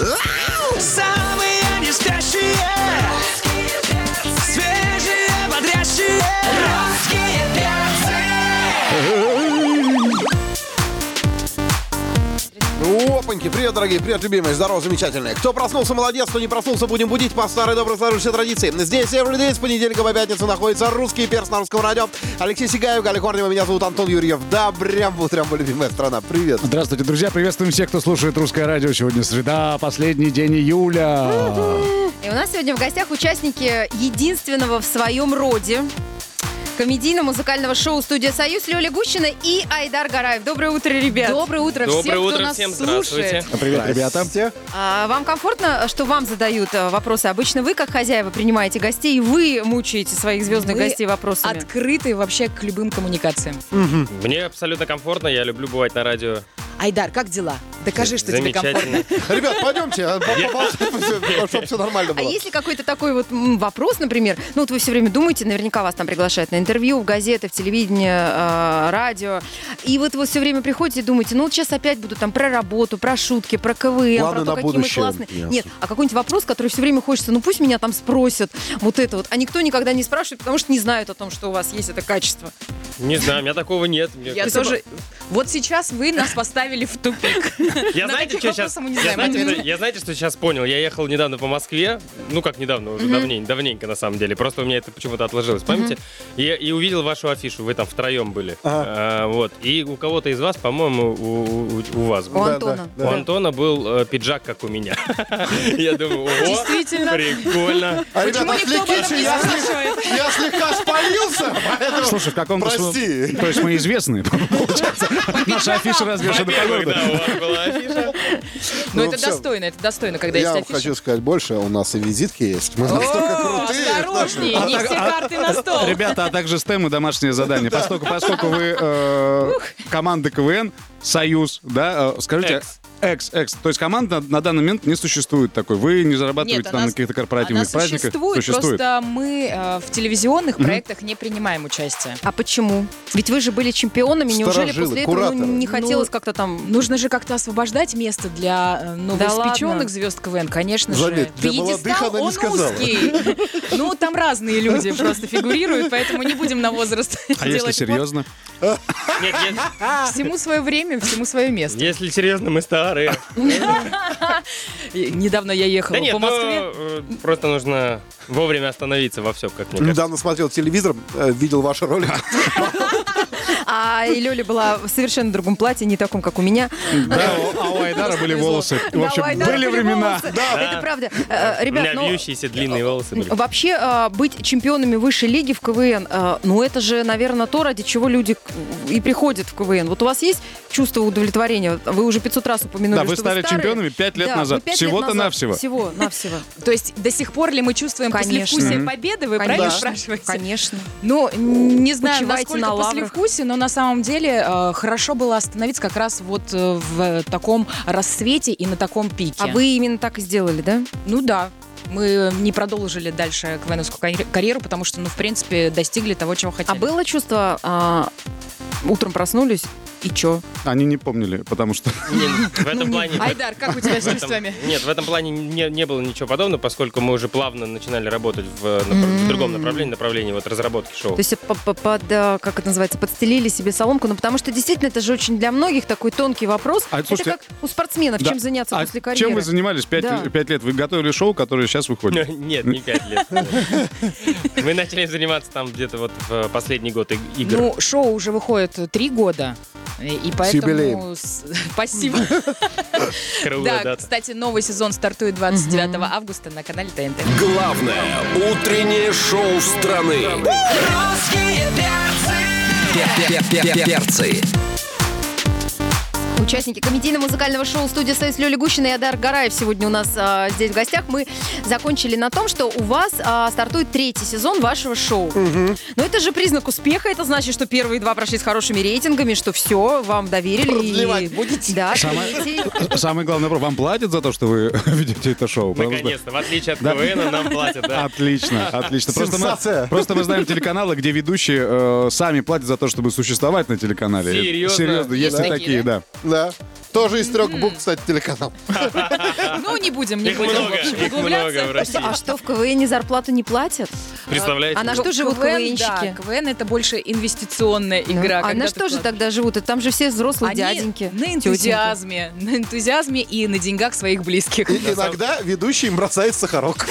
Самые Опаньки, привет, дорогие, привет, любимые, здорово, замечательные. Кто проснулся, молодец, кто не проснулся, будем будить по старой доброй сложившейся традиции. Здесь everyday с понедельника по пятницу находится русский перс на русском радио. Алексей Сигаев, Галя Корнева, меня зовут Антон Юрьев. Да, прям вот прям любимая страна. Привет. Здравствуйте, друзья. Приветствуем всех, кто слушает русское радио. Сегодня среда, последний день июля. И у нас сегодня в гостях участники единственного в своем роде комедийно-музыкального шоу «Студия Союз» Лёля Гущина и Айдар Гараев. Доброе утро, ребят. Доброе утро Доброе всем, утро кто нас всем, слушает. здравствуйте. Привет, ребята. А, вам комфортно, что вам задают э, вопросы? Обычно вы, как хозяева, принимаете гостей, и вы мучаете своих звездных Мы гостей вопросами. Открыты вообще к любым коммуникациям. Мне абсолютно комфортно, я люблю бывать на радио. Айдар, как дела? Докажи, что тебе комфортно. Ребят, пойдемте, а, чтобы все нормально А было. если какой-то такой вот вопрос, например, ну вот вы все время думаете, наверняка вас там приглашают на интервью, в газеты, в телевидение, э, радио, и вот вы все время приходите и думаете, ну вот сейчас опять буду там про работу, про шутки, про КВН, Планы про на то, какие мы будущее. классные. Ясно. Нет, а какой-нибудь вопрос, который все время хочется, ну пусть меня там спросят, вот это вот, а никто никогда не спрашивает, потому что не знают о том, что у вас есть это качество. Не знаю, у меня такого нет. Мне Я тоже... Вот сейчас вы нас поставили в тупик. Я На знаете, что сейчас... мы я знаете, что сейчас понял? Я ехал недавно по Москве, ну как недавно, уже давненько, давненько на самом деле. Просто у меня это почему-то отложилось в памяти. И, и увидел вашу афишу, вы там втроем были. А, вот. И у кого-то из вас, по-моему, у, у- у вас У был. Да, Антона. да, У да. Антона был э, пиджак, как у меня. Я думаю, ого, Действительно. прикольно. А, Почему ребята, никто об этом отвлеките, не я, я слегка спалился, поэтому... Слушай, в каком-то... Прости. То есть мы известны, получается. Наша афиша развешена по да, у вас была афиша. Но Ну, это всё. достойно, это достойно, когда Я есть афиша. хочу сказать больше, у нас и визитки есть. Мы настолько крутые. осторожнее, не все карты на стол. Ребята, а также стем и домашнее задание. Поскольку, поскольку вы э, команда КВН, Союз, да, э, скажите... Экс. Экс, экс. То есть команда на, на данный момент не существует такой. Вы не зарабатываете Нет, там она на каких-то корпоративных Она праздниках. существует, просто мы э, в телевизионных проектах не принимаем участие. А почему? Ведь вы же были чемпионами, неужели Сторожилы, после этого ну, не хотелось Ну, как-то там... Нужно же как-то освобождать место для э, новоиспеченных ладно? звезд КВН, конечно Заметь, же. для молодых она не он сказала. узкий. Ну, там разные люди просто фигурируют, поэтому не будем на возраст А если делать серьезно? Нет. Всему свое время, всему свое место. если серьезно, мы старые. И Недавно я ехала по ну, Москве. э, просто нужно вовремя остановиться во всем, как мне. Недавно смотрел телевизор, э, видел ваш ролик. А и Лёля была в совершенно другом платье, не таком, как у меня. Да, а у Айдара были волосы. В общем, были времена. Это правда. Э, У Ребят, меня ну... вьющиеся длинные волосы были. Вообще, э, быть чемпионами высшей лиги в КВН, э, ну это же, наверное, то, ради чего люди и приходят в КВН. Вот у вас есть чувство удовлетворения? Вы уже 500 раз упомянули, Да, вы стали чемпионами пять лет Да, назад. лет Всего-то навсего. Всего-навсего. То есть до сих пор ли мы чувствуем Конечно. послевкусие победы? Вы правильно спрашиваете? Конечно. Ну, не знаю, насколько послевкусие, но на самом деле э, хорошо было остановиться как раз вот э, в таком рассвете и на таком пике. А вы именно так и сделали, да? Ну да. Мы не продолжили дальше КВНовскую карьер- карьеру, потому что, ну, в принципе, достигли того, чего А хотели. было чувство, а, утром проснулись, и чё? Они не помнили, потому что... Не, В этом плане... Айдар, как у тебя с чувствами? Нет, в этом плане не, не было ничего подобного, поскольку мы уже плавно начинали работать в, в другом направлении, направлении вот разработки шоу. То есть по- по- под, а, как это называется, подстелили себе соломку, ну потому что действительно это же очень для многих такой тонкий вопрос. А, слушайте, это как у спортсменов, Да. чем заняться А после карьеры. чем вы занимались пять, Да. пять лет? Вы готовили шоу, которое сейчас выходит? Нет, не пять лет. Мы начали заниматься там где-то вот в последний год и- игр. Ну, шоу уже выходит три года. И юбилеем. поэтому... с- Спасибо. Круглая Да, кстати, новый сезон стартует 29 августа на канале ТНТ. Главное утреннее шоу страны. Русские перцы. Участники комедийно-музыкального шоу «Студия Союз» Лёля Гущина и Адар Гараев сегодня у нас а, здесь в гостях. Мы закончили на том, что у вас а, стартует третий сезон вашего шоу. Но это же признак успеха. Это значит, что первые два прошли с хорошими рейтингами, что все, вам доверили. и- Продлевать будете? Да, Самое- третий. Самый главный вопрос. Вам платят за то, что вы ведете это шоу? Потому что- Наконец-то, в отличие от Да. КВН, нам платят, да. Отлично, отлично. Просто мы, просто мы знаем телеканалы, где ведущие э, сами платят за то, чтобы существовать на телеканале. Серьезно? Серьезно, есть Есть и такие, такие, да. Да. Тоже из трех букв, кстати, телеканал. Ну, не будем, не Их будем, в общем, их углубляться. много в России. А что, в КВН зарплату не платят? Представляете? А на что живут КВН, КВНщики? КВН это больше инвестиционная игра. а когда на ты что же вкладываешь. тогда живут? Там же все взрослые Они дяденьки. на тетеньки. энтузиазме, на энтузиазме и на деньгах своих близких. И иногда ведущий им бросает сахарок.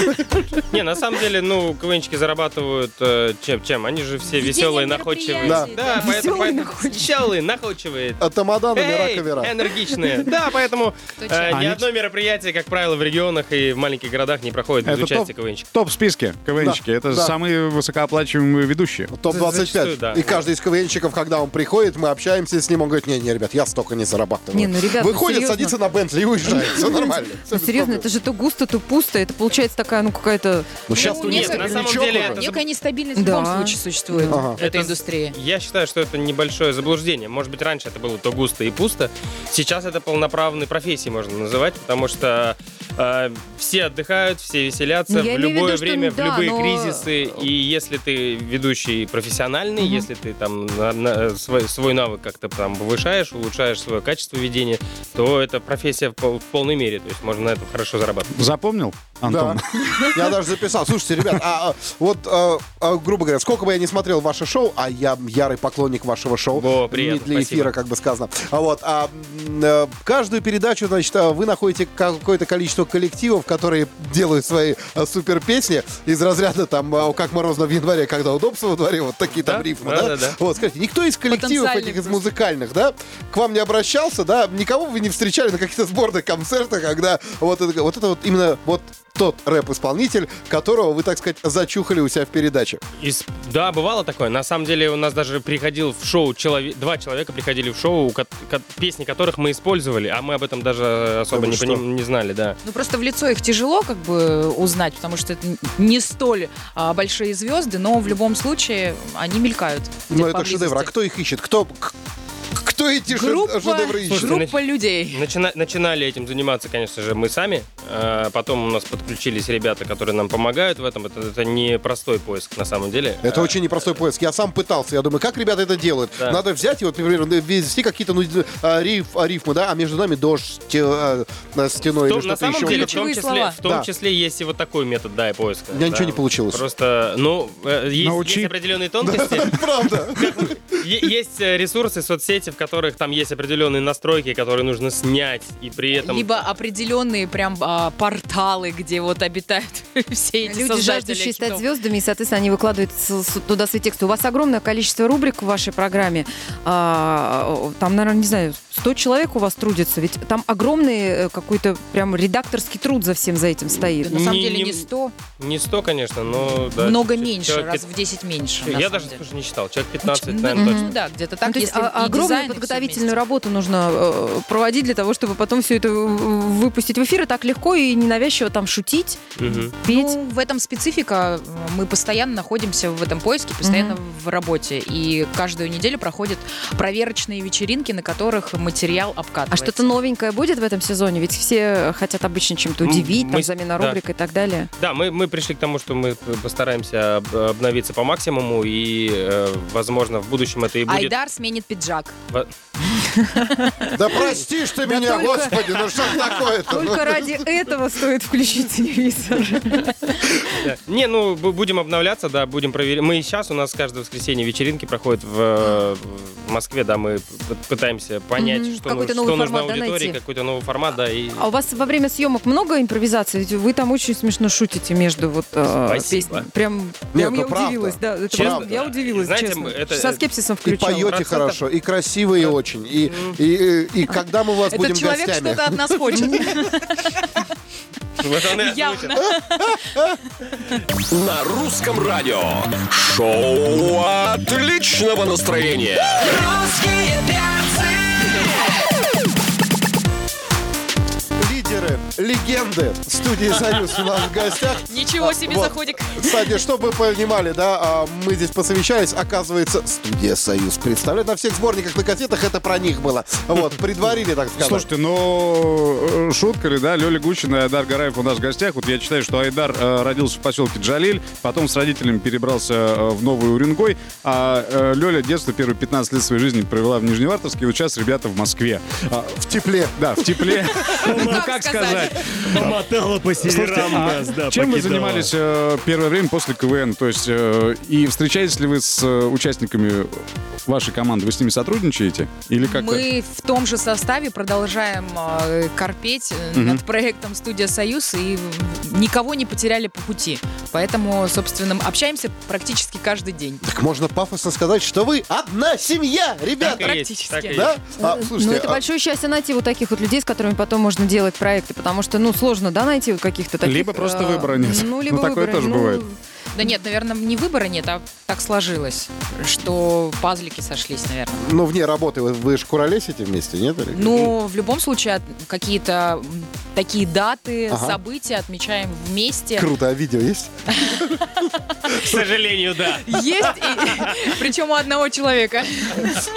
Не, на самом деле, ну, КВНчики зарабатывают э, чем? Чем? Они же все веселые, находчивые. мероприятий, Да, да. поэтому, Веселые, поэтому веселые, находчивые. А тамаданами Эй, раковера. энергичные. Да, поэтому э, ни одно мероприятие, как правило, в регионах и в маленьких городах не проходит без Это участия топ, топ в списке КВНчики. Да, Это да. самые высокооплачиваемые ведущие. Топ-25. Зачастую, да. И каждый из КВНщиков, когда он приходит, мы общаемся с ним, он говорит, не-не, ребят, я столько не зарабатываю. Не, ну, ребят, ну, Выходит, серьезно. садится на Бентли и уезжает. Все нормально. Ну, серьезно, это же то густо, то пусто. Это получается такая, ну, какая-то... Ну, сейчас Ну, нет, на самом деле Некая нестабильность в Да. любом случае существует Ага. в этой Это- индустрии. Я считаю, что это небольшое заблуждение. Может быть, раньше это было то густо и пусто. Сейчас это полноправной профессией можно называть, потому что э, все отдыхают, все веселятся в я в любое виду, что, время, в да, любые но- кризисы. И если ты ведущий профессиональный, если ты там на- на- свой, свой навык как-то там повышаешь, улучшаешь свое качество ведения, то это профессия в, пол- в полной мере. То есть можно на этом хорошо зарабатывать. Запомнил, Антон? Да. Я даже записал. Слушайте, ребят, а, а, вот, а, а, грубо говоря, сколько бы я не смотрел ваше шоу, а я ярый поклонник вашего шоу. Во, приятно, не для эфира, спасибо. как бы сказано. А вот, а, каждую передачу, значит, а, вы находите какое-то количество коллективов, которые делают свои а, супер песни из разряда там, а, как морозно в январе, когда удобство во дворе, вот такие там Да, рифмы, да, да? да, да. Вот, скажите, никто из коллективов этих из музыкальных, да, к вам не обращался, да? Никого вы не встречали на каких-то сборных концертах, когда вот это вот, это вот именно вот тот рэп-исполнитель, которого вы, так сказать, зачухали у себя в передаче. Из- Да, бывало такое. На самом деле у нас даже приходил в шоу человек, два человека приходили в шоу, ко- ко- песни которых мы использовали, а мы об этом даже особо не, поним- не знали, да. Ну, просто в лицо их тяжело как бы узнать, потому что это не столь а, большие звезды, но в любом случае они мелькают. Ну, это поблизости. шедевр. А кто их ищет? Кто, кто эти Группа, шедевры ищет? Слушайте, группа людей. Начина- начинали этим заниматься, конечно же, мы сами. А потом у нас подключились ребята, которые нам помогают в этом. Это, это не простой поиск на самом деле. Это А, очень непростой поиск. Я сам пытался. Я думаю, как ребята это делают? Да. Надо взять и вот, например, ввести какие-то ну, а, риф, а, рифмы, да, а между нами дождь на стеной или что-то на самом еще. деле, в том, Ключевые числе, слова. в том Да. числе есть и вот такой метод, да, и поиска. У меня да. ничего не получилось. Просто, ну, э, есть, Научи. есть определенные тонкости. Правда. Е- Есть э, ресурсы, соцсети, в которых там есть определенные настройки, которые нужно снять, и при этом... Либо определенные прям а, порталы, где вот обитают все эти Люди, жаждущие стать звездами, и, соответственно, они выкладывают с- с- туда свои тексты. У вас огромное количество рубрик в вашей программе. А, Там, наверное, не знаю, 100 человек у вас трудится. Ведь там огромный э, какой-то прям редакторский труд за всем за этим стоит. На самом Не- деле не- не 100, Не 100, конечно, но... Да, много меньше, человек раз в 10 меньше. Я даже, деле. слушай, не считал. Человек 15, Ну, наверное, ну, точно. Да, где-то Ну, так, то есть если а- огромную подготовительную работу нужно э, проводить для того, чтобы потом все это выпустить в эфир. И так легко и ненавязчиво там шутить, Мгм. петь. Ну, в этом специфика. Мы постоянно находимся в этом поиске, постоянно в работе. И каждую неделю проходят проверочные вечеринки, на которых материал А обкатывается. что-то новенькое будет в этом сезоне? Ведь все хотят обычно чем-то М, удивить, там, мы- замена да. рубрик и так далее. Да, мы, мы пришли к тому, что мы постараемся об- обновиться по максимуму, и, э, возможно, в будущем это и будет... Айдар сменит пиджак. Во- Да простишь ты меня, господи, ну что ж такое-то? Только ради этого стоит включить телевизор. Не, ну, бу- будем обновляться, да, будем проверять. Мы и сейчас, у нас каждое воскресенье вечеринки проходят в, Москве, да, мы пытаемся понять, что, ну- нужно аудитории, какой-то новый формат, да, и... А у вас во время съемок много импровизации? Ведь Вы там очень смешно шутите между вот э, песнями. Прям, ну я удивилась. Да, я удивилась, Знаете, честно. мы- это- Со скепсисом И включала. поете хорошо, и красивые очень. И, и, и, и когда мы у вас будем Этот человек гостями? что-то от нас хочет. Явно. На русском радио. Шоу отличного настроения. Русские Лидеры, легенды студии «Союз» у нас в гостях. Ничего себе Вот. заходик. Кстати, чтобы вы понимали, да, а, мы здесь посовещались, оказывается, студия «Союз» представляет на всех сборниках на кассетах, это про них было. Вот, предварили, так сказать. Слушайте, ну, э, шутка ли, да? Лёля Гущина и Айдар Гараев у нас в гостях. Вот я читаю, что Айдар э, родился в поселке Джалиль, потом с родителями перебрался э, в Новый Уренгой, а э, Лёля детство первые 15 лет своей жизни провела в Нижневартовске, и вот сейчас ребята в Москве. А, в тепле. да, в тепле. Ну, как как сказать? сказать? знать. Помотала по Слушайте, северам а нас, да, чем вы занимались э, первое время после КВН? То есть, э, и встречаетесь ли вы с э, участниками вашей команды? Вы с ними сотрудничаете? Или как-то? Мы в том же составе продолжаем э, корпеть э, над проектом «Студия Союз» и никого не потеряли по пути. Поэтому, собственно, общаемся практически каждый день. Так можно пафосно сказать, что вы одна семья, ребята. Так и есть, практически. так и Да? есть. А, ну, слушайте, это а- большое счастье найти вот таких вот людей, с которыми потом можно делать проекты, потому что, ну, сложно, да, найти каких-то таких... Либо просто э, выбора нет. Ну, Ну, либо такое выбора, тоже ну, бывает. Да нет, наверное, не выбора нет, а так сложилось, что пазлики сошлись, наверное. ну, вне работы вы, вы же куролесите вместе, нет? или? Ну, в любом случае, какие-то такие даты, Ага. события отмечаем вместе. Круто, а видео есть? К сожалению, да. Есть, причем у одного человека.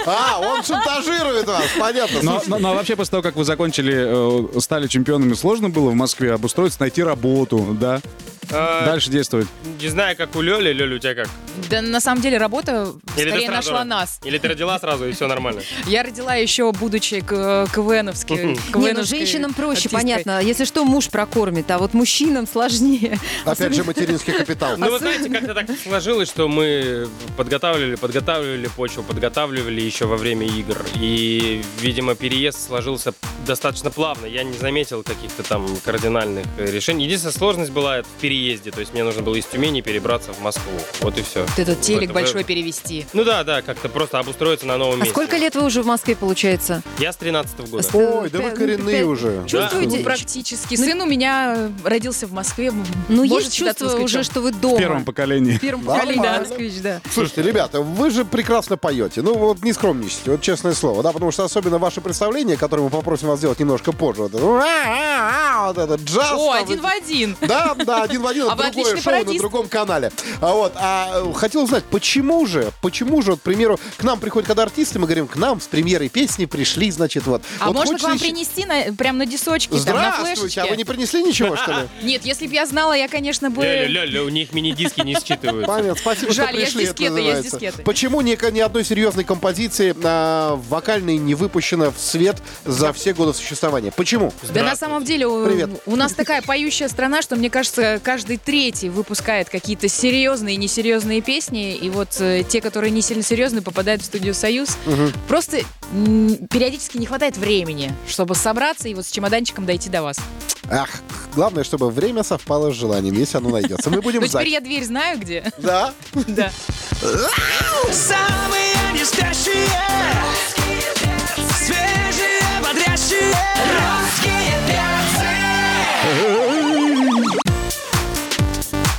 А, он шантажирует вас, понятно. Но, Слушайте, но- но вообще после того, как вы закончили, э, стали чемпионами, сложно было в Москве обустроиться, найти работу, да? А, Дальше действовать. Не знаю, как у Лёли. Лёля, у тебя как? Да на самом деле работа Или скорее сразу нашла нас. Или ты родила сразу, и все нормально. Я родила еще, будучи к- КВНовской. Не, ну женщинам проще, понятно. Если что, муж прокормит, а вот мужчинам сложнее. опять же, материнский капитал. Ну, вы знаете, как-то так сложилось, что мы подготавливали, подготавливали почву, подготавливали еще во время игр. И, видимо, переезд сложился достаточно плавно. Я не заметил каких-то там кардинальных э, решений. Единственная сложность была в переезде. То есть мне нужно было из Тюмени перебраться в Москву. Вот и все. Вот этот телек большой перевести. Ну да, да, как-то просто обустроиться на новом А месте. сколько лет вы уже в Москве, получается? Я с 13 года. Ой, да вы коренные уже. Чувствуете? Ну, практически. Сын у меня родился в Москве. Ну, Может есть чувство уже, что вы дома. В первом поколении. В первом поколении, да, москвич, да. Слушайте, ребята, вы же прекрасно поете. Ну, вот не скромничайте, вот честное слово, да, потому что особенно ваше представление, которое мы попросим вас сделать немножко позже, вот это, джаз. О, там, один в один. Да, да, один в один, А это вы другое отличный шоу на другом канале. А вот, а хотел узнать, почему же, почему же, вот, к примеру, к нам приходят, когда артисты, мы говорим, к нам с премьерой песни пришли, значит, вот. А Вот можно к вам еще- принести на, прям на дисочке, там, на флешечке? а вы не принесли ничего, что ли? Нет, если бы я знала, я, конечно, бы... Ля, ля, ля, у них мини-диски не считываются. Понятно, спасибо, Жаль, что есть пришли, это дискеты, есть дискеты. Почему ни, ни одной серьезной композиции а, вокальной не выпущено в свет за все годы существования? Почему? Да на самом деле у, Привет. у нас такая поющая страна, что мне кажется, каждый третий выпускает какие-то серьезные и несерьезные песни, и вот э, те, которые не сильно серьезные, попадают в студию Союз. Просто м, периодически не хватает времени, чтобы собраться и вот с чемоданчиком дойти до вас. Ах, главное, чтобы время совпало с желанием, если оно найдется. Мы будем теперь знать. я дверь знаю где. Да. Да. Самые не спящие Свежие, бодрящие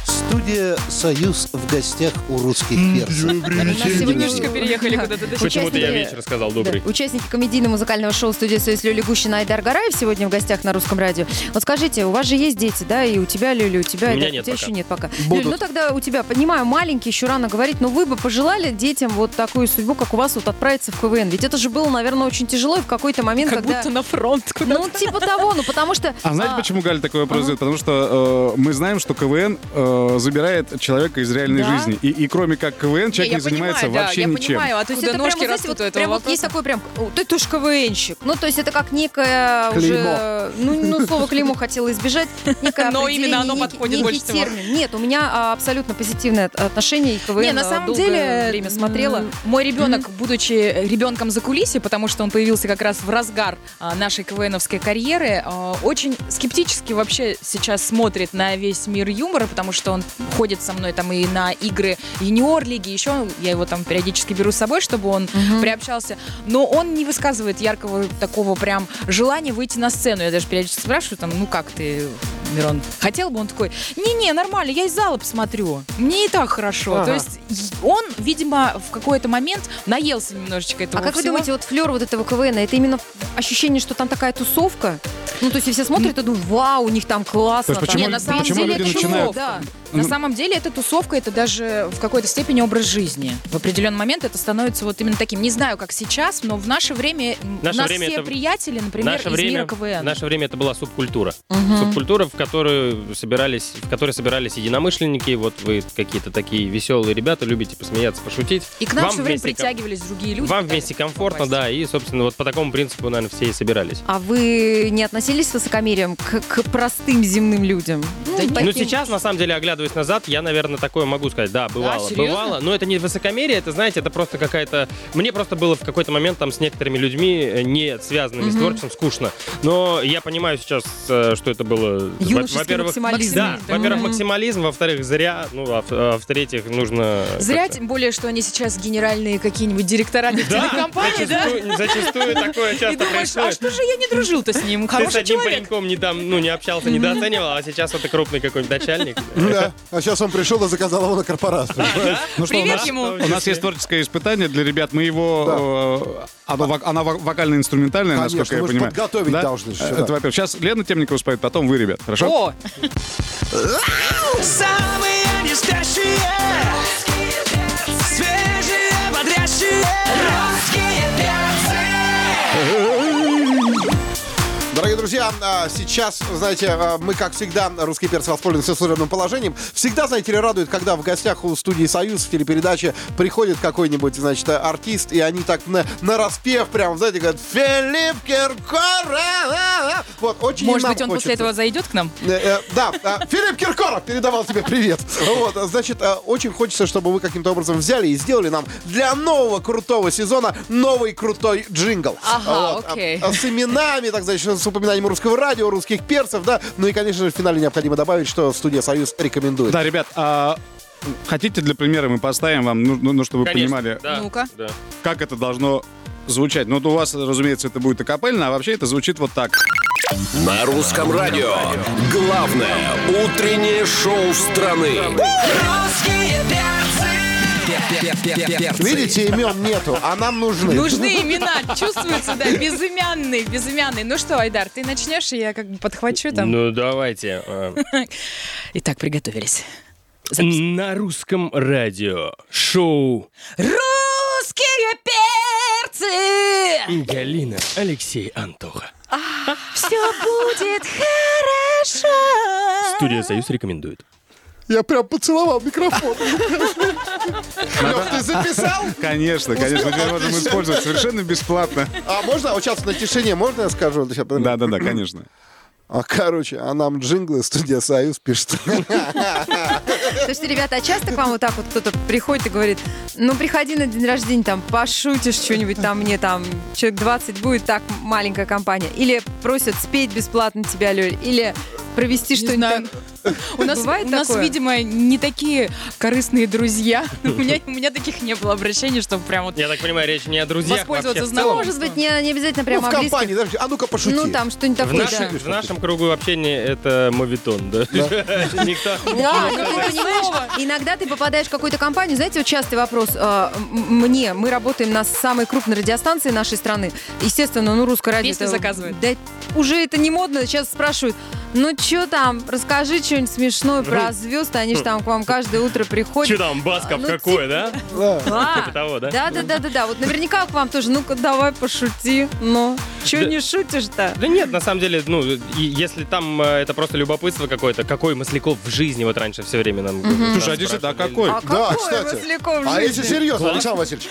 Студия «Союз» в гостях у русских перцев. Немножечко переехали куда-то. да. Почему-то я вечер сказал добрый. Участники комедийно-музыкального шоу «Студия Союз» Лёля Гущина и Айдар Гараев сегодня в гостях на русском радио. Вот скажите, у вас же есть дети, да, и у тебя, Лёля, у тебя... У меня нет у тебя еще нет пока. Ну тогда у тебя, понимаю, маленький, еще рано говорить, но вы бы пожелали детям вот такую судьбу, как у вас, вот отправиться в КВН? Ведь это же было, наверное, очень тяжело, и в какой-то момент, Как когда... будто на фронт куда-то. Ну, типа того, ну потому что... А знаете, а, почему Галя такой вопрос задает? Потому что э, мы знаем, что КВН э, забирает человека из реальной Да? жизни. И, и кроме как КВН, человек не, я занимается понимаю, да, вообще я ничем. понимаю, То есть откуда это ножки прям, вот, растут у вот, этого прям вот есть такой прям, «О, ты тоже КВНщик. Ну, то есть это как некое Клеймо. уже... Ну, ну, слово клеймо хотела избежать. Некое Но именно оно подходит больше всего. термин. Нет, у меня а, абсолютно позитивное от- отношение и КВН Не, на а, самом деле время смотрела. Мой ребенок, будучи ребенком за кулисье, потому что он появился как раз в разгар а, нашей КВНовской карьеры, а, очень скептически вообще сейчас смотрит на весь мир юмора, потому что он ходит со мной там и на игры юниор-лиги, еще я его там периодически беру с собой, чтобы он приобщался. Но он не высказывает яркого такого прям желания выйти на сцену. Я даже периодически спрашиваю, там, ну как ты, Мирон, хотел бы? Он такой, не-не, нормально, я из зала посмотрю. Мне и так хорошо. Ага. То есть он, видимо, в какой-то момент наелся немножечко этого А как вы всего. думаете, вот флер вот этого КВН, это именно ощущение, что там такая тусовка? Ну, то есть все смотрят и думают, вау, у них там классно. То есть там». почему- Не, на самом почему деле люди это начинают да. На самом деле, эта тусовка, это даже в какой-то степени образ жизни. В определенный момент это становится вот именно таким. Не знаю, как сейчас, но в наше время Наше у нас время все это- приятели, например, наше из время, мира КВН. в наше время это была субкультура. Субкультура, в которую собирались, в которой собирались единомышленники. Вот вы какие-то такие веселые ребята, любите посмеяться, пошутить. И к нам Вам все время вместе ком- притягивались другие люди. Вам вместе комфортно, попасть. да, и, собственно, вот по такому принципу, наверное, все и собирались. А вы не относились с высокомерием к, к простым земным людям? Да. Ну, таким- сейчас, на самом деле, оглядываясь назад, я, наверное, такое могу сказать. Да, бывало, серьезно? бывало. Но это не высокомерие, это, знаете, это просто какая-то... Мне просто было в какой-то момент там с некоторыми людьми, э, не связанными с творчеством, скучно. Но я понимаю сейчас, э, что это было... Во-первых, максимализм. да, во-первых, максимализм, во-вторых, зря, ну, а, в- а в-третьих, нужно... Зря, как-то- тем более, что они сейчас генеральные какие-нибудь директора Да, телекомпаний, да? зачастую, такое И часто думаешь, а происходит. что же я не дружил-то с ним? Ты с Хороший одним человек. пареньком не, там, ну, не общался, недооценивал, а сейчас это крупный какой-нибудь начальник. Да. А сейчас он пришел и заказал его на корпорацию. Ну что, у Привет нас, ему. у нас есть творческое испытание для ребят. Мы его... э, оно, вок- она вок- вокально-инструментальная, Конечно, насколько я мы понимаю. подготовить должны же, Э. Это, во-первых. Сейчас Лена Темникова споет, потом вы, ребят. Хорошо? О, Самые не друзья, а, сейчас, знаете, а, мы, как всегда, русский перц воспользуемся служебным положением. Всегда, знаете ли, радует, когда в гостях у студии «Союз» в передаче приходит какой-нибудь, значит, артист, и они так на, на распев прям, знаете, говорят «Филипп Киркоров!» Вот, очень может быть, он после хочется. этого зайдет к нам? Э, э, Да, а, Филипп Киркоров передавал тебе привет. Вот, значит, очень хочется, чтобы вы каким-то образом взяли и сделали нам для нового крутого сезона новый крутой джингл. Ага, окей. а, С именами, так сказать, с упоминанием русского радио, русских перцев, да. Ну и, конечно же, в финале необходимо добавить, что студия «Союз» рекомендует. Да, ребят, а хотите для примера мы поставим вам, ну, ну, ну, чтобы вы Конечно, понимали, да, Ну-ка. да. как это должно звучать. Ну, вот у вас, разумеется, это будет акапельно, а вообще это звучит вот так. На русском радио. Главное утреннее шоу страны. Русские Видите, имен нету, а нам нужны. Нужны имена, чувствуется, да, безымянный, безымянный. Ну что, Айдар, ты начнешь, и я как бы подхвачу там. Ну, давайте. э, Итак, приготовились. На русском радио шоу Русские перцы! Галина, Алексей, Антоха. Все будет хорошо. Студия «Союз» рекомендует. Я прям поцеловал микрофон. Лёх, ты записал? Конечно, конечно, мы можем использовать совершенно бесплатно. А можно вот сейчас на тишине, можно я скажу? Сейчас, подожди. Да-да-да, конечно. А, короче, а нам джинглы студия «Союз» пишет. Слушайте, ребята, а часто к вам вот так вот кто-то приходит и говорит, ну, приходи на день рождения, там, пошутишь что-нибудь, там, мне там человек 20 будет, так, маленькая компания. Или просят спеть бесплатно тебя, Лёль, или провести что-нибудь. У нас, Бывает у нас, такое? видимо, не такие корыстные друзья. У меня, у меня таких не было обращений, чтобы прям вот... Я так понимаю, речь не о друзьях, Воспользоваться вообще в Ну, может быть, не, не обязательно Ну, прямо в о близких. компании, а ну-ка пошути. Ну, там что-нибудь В такое, да. в нашем кругу общения это мовитон, да? Никто... Да, ну ты понимаешь, иногда ты попадаешь в какую-то компанию, знаете, вот частый вопрос м- мне, мы работаем на самой крупной радиостанции нашей страны, естественно, ну, русское радио. Песни заказывают. Да, уже это не модно, сейчас спрашивают, ну, что там, расскажи что-нибудь смешное про звезд, они же там к вам каждое утро приходят. Че там, Басков Ну, какой, да? Да. Типа того, да? Да, да, да, да, да. Вот наверняка к вам тоже. Ну-ка, давай пошути. Ну, че Да. не шутишь-то? Да нет, на самом деле, ну, если там э, это просто любопытство какое-то, какой Масляков в жизни вот раньше все время нам... Слушай, а действительно, а какой? А Да, какой кстати. Масляков в А если серьезно, Александр Васильевич?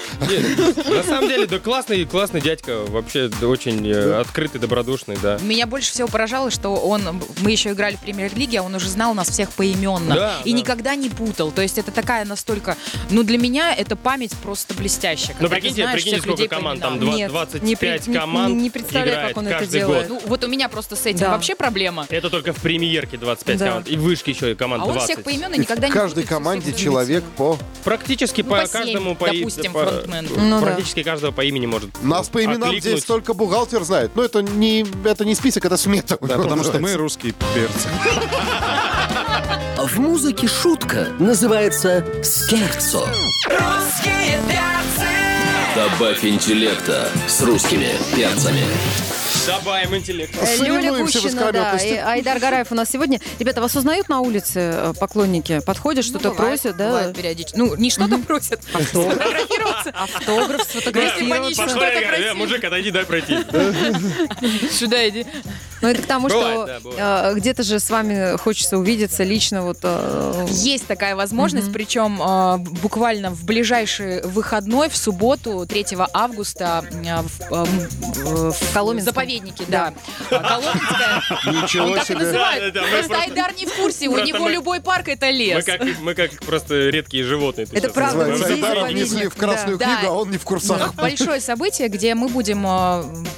На самом деле, да классный, классный дядька, вообще да, очень э, открытый, добродушный, да. Меня больше всего поражало, что он, мы еще играли в премьер-лиге, а он уже знал нас всех поименно. Да, и да. никогда не путал. То есть это такая настолько... Ну, для меня это память просто блестящая. Ну, прикиньте, знаешь прикиньте, сколько команд, там Нет, 25 не при- не- команд не представляю, играет как он это делает. год. Ну, вот у меня просто с этим Да. вообще проблема. Это только в премьерке 25 Да. команд. И в вышке еще и команд А он 20. всех поименно И никогда в не каждой путает, команде человек по... Практически Ну, по, по семь, каждому по, допустим, по- фронтмен. Ну да. практически каждого по имени может Нас по именам здесь только бухгалтер знает. Но это не, это не список, это смета. Да, потому что мы русские перцы. В музыке шутка называется скерцо. Русские перцы Добавь интеллекта с русскими перцами. Добавим интеллект. Э, в Гущина, да, и Айдар Гараев у нас сегодня. Ребята, вас узнают на улице э, поклонники? Подходят, что-то Ну, бывает, просят, да? бывает периодически. Ну, не что-то просят. Сфотографироваться. Автограф, Если сфотографироваться. что-то э, мужик, отойди, дай пройти. Сюда иди. Ну, это к тому, что э, где-то же с вами хочется увидеться лично. Вот, э, Есть такая возможность, причем э, буквально в ближайший выходной, в субботу, 3 августа, в, Коломенском. заповеднике, да. А, Коломенская. Ничего Он так и себе. Просто Айдар не в курсе, у него любой парк это Мы лес. как, мы как просто редкие животные. Это правда, Айдара внесли в Красную книгу, а он не в курсах. Большое событие, где мы будем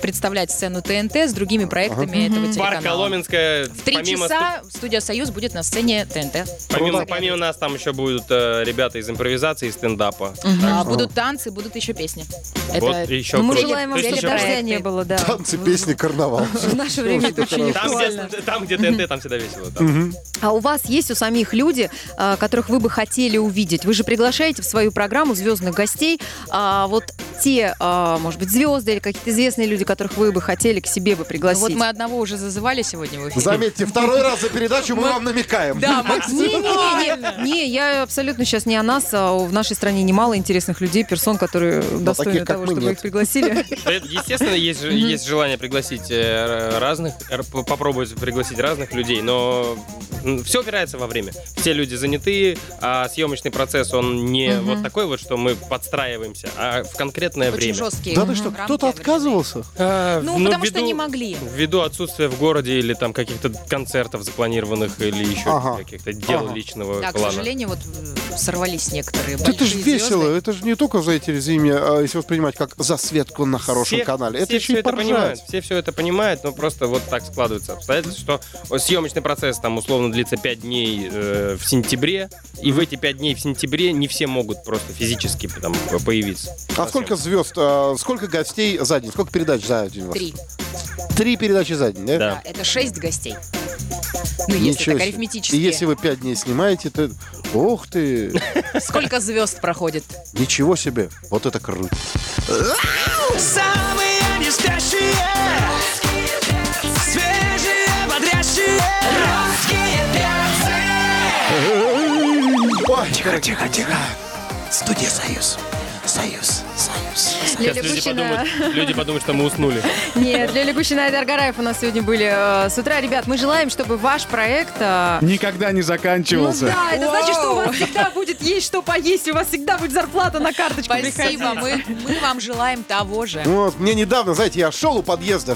представлять сцену ТНТ с другими проектами этого телеканала. Парк Коломенская. В три помимо часа студия «Союз» будет на сцене ТНТ. Помимо, помимо нас там еще будут э, ребята из импровизации и стендапа. А, будут танцы, будут еще песни. Вот Это еще ну, мы круто. желаем вам, не было, да. Танцы, песни, карнавал. В наше время это очень Там актуально. где, там, где ТНТ, там всегда весело. А у вас есть у самих люди, а, которых вы бы хотели увидеть? Вы же приглашаете в свою программу звездных гостей. а, Вот те, а, может быть, звезды или какие-то известные люди, которых вы бы хотели к себе бы Ну, пригласить. Вот мы одного уже зазывали сегодня в эфире. Заметьте, второй раз за передачу мы вам намекаем. Да, Не-не-не, не, я абсолютно сейчас не о нас, а в нашей стране немало интересных людей, персон, которые достойны таких, как того, чтобы их пригласили. Естественно, есть, же- есть желание пригласить э, разных, попробовать пригласить разных людей, но все упирается во время. Все люди заняты, а съемочный процесс, он не вот такой вот, что мы подстраиваемся, а в конкретное Очень время. жесткие. Да ты что, рамки кто-то отказывался? А, Ну, потому что не могли. Ввиду отсутствия в городе или там каких-то концертов запланированных или еще Ага. каких-то дел Ага. личного Да, к плана. сожалению, вот э, сорвались некоторые Да это же весело, звезды. это же не только за эти резюме, а если воспринимать как засветку на хорошем Все- канале. Это все еще все и это понимают, все все это понимают, но просто вот так складывается обстоятельства, что съемочный процесс там условно длится 5 дней э, в сентябре, и в эти 5 дней в сентябре не все могут просто физически там появиться. А сколько звезд, а, сколько гостей за день? Сколько передач за день? Три. Три передачи за день, да? Да. Это шесть гостей. Ну, если Ничего так себе. арифметически. И если вы пять дней снимаете, то... Ух ты! Сколько звезд проходит? Ничего себе! Вот это круто! Самые не спящие Свежие, бодрящие Русские перцы Ой, тихо, тихо, тихо! Студия Союз, Союз Сейчас Лёля люди Гущина. подумают, люди подумают, что мы уснули. Нет, Лёля Гущина и Айдар Гараев у нас сегодня были э, с утра. Ребят, мы желаем, чтобы ваш проект... э, Никогда не Ну заканчивался. да, это значит, что у вас всегда будет есть что поесть, у вас всегда будет зарплата на карточку Спасибо, мы, мы вам желаем того же. Вот, мне недавно, знаете, я шел у подъезда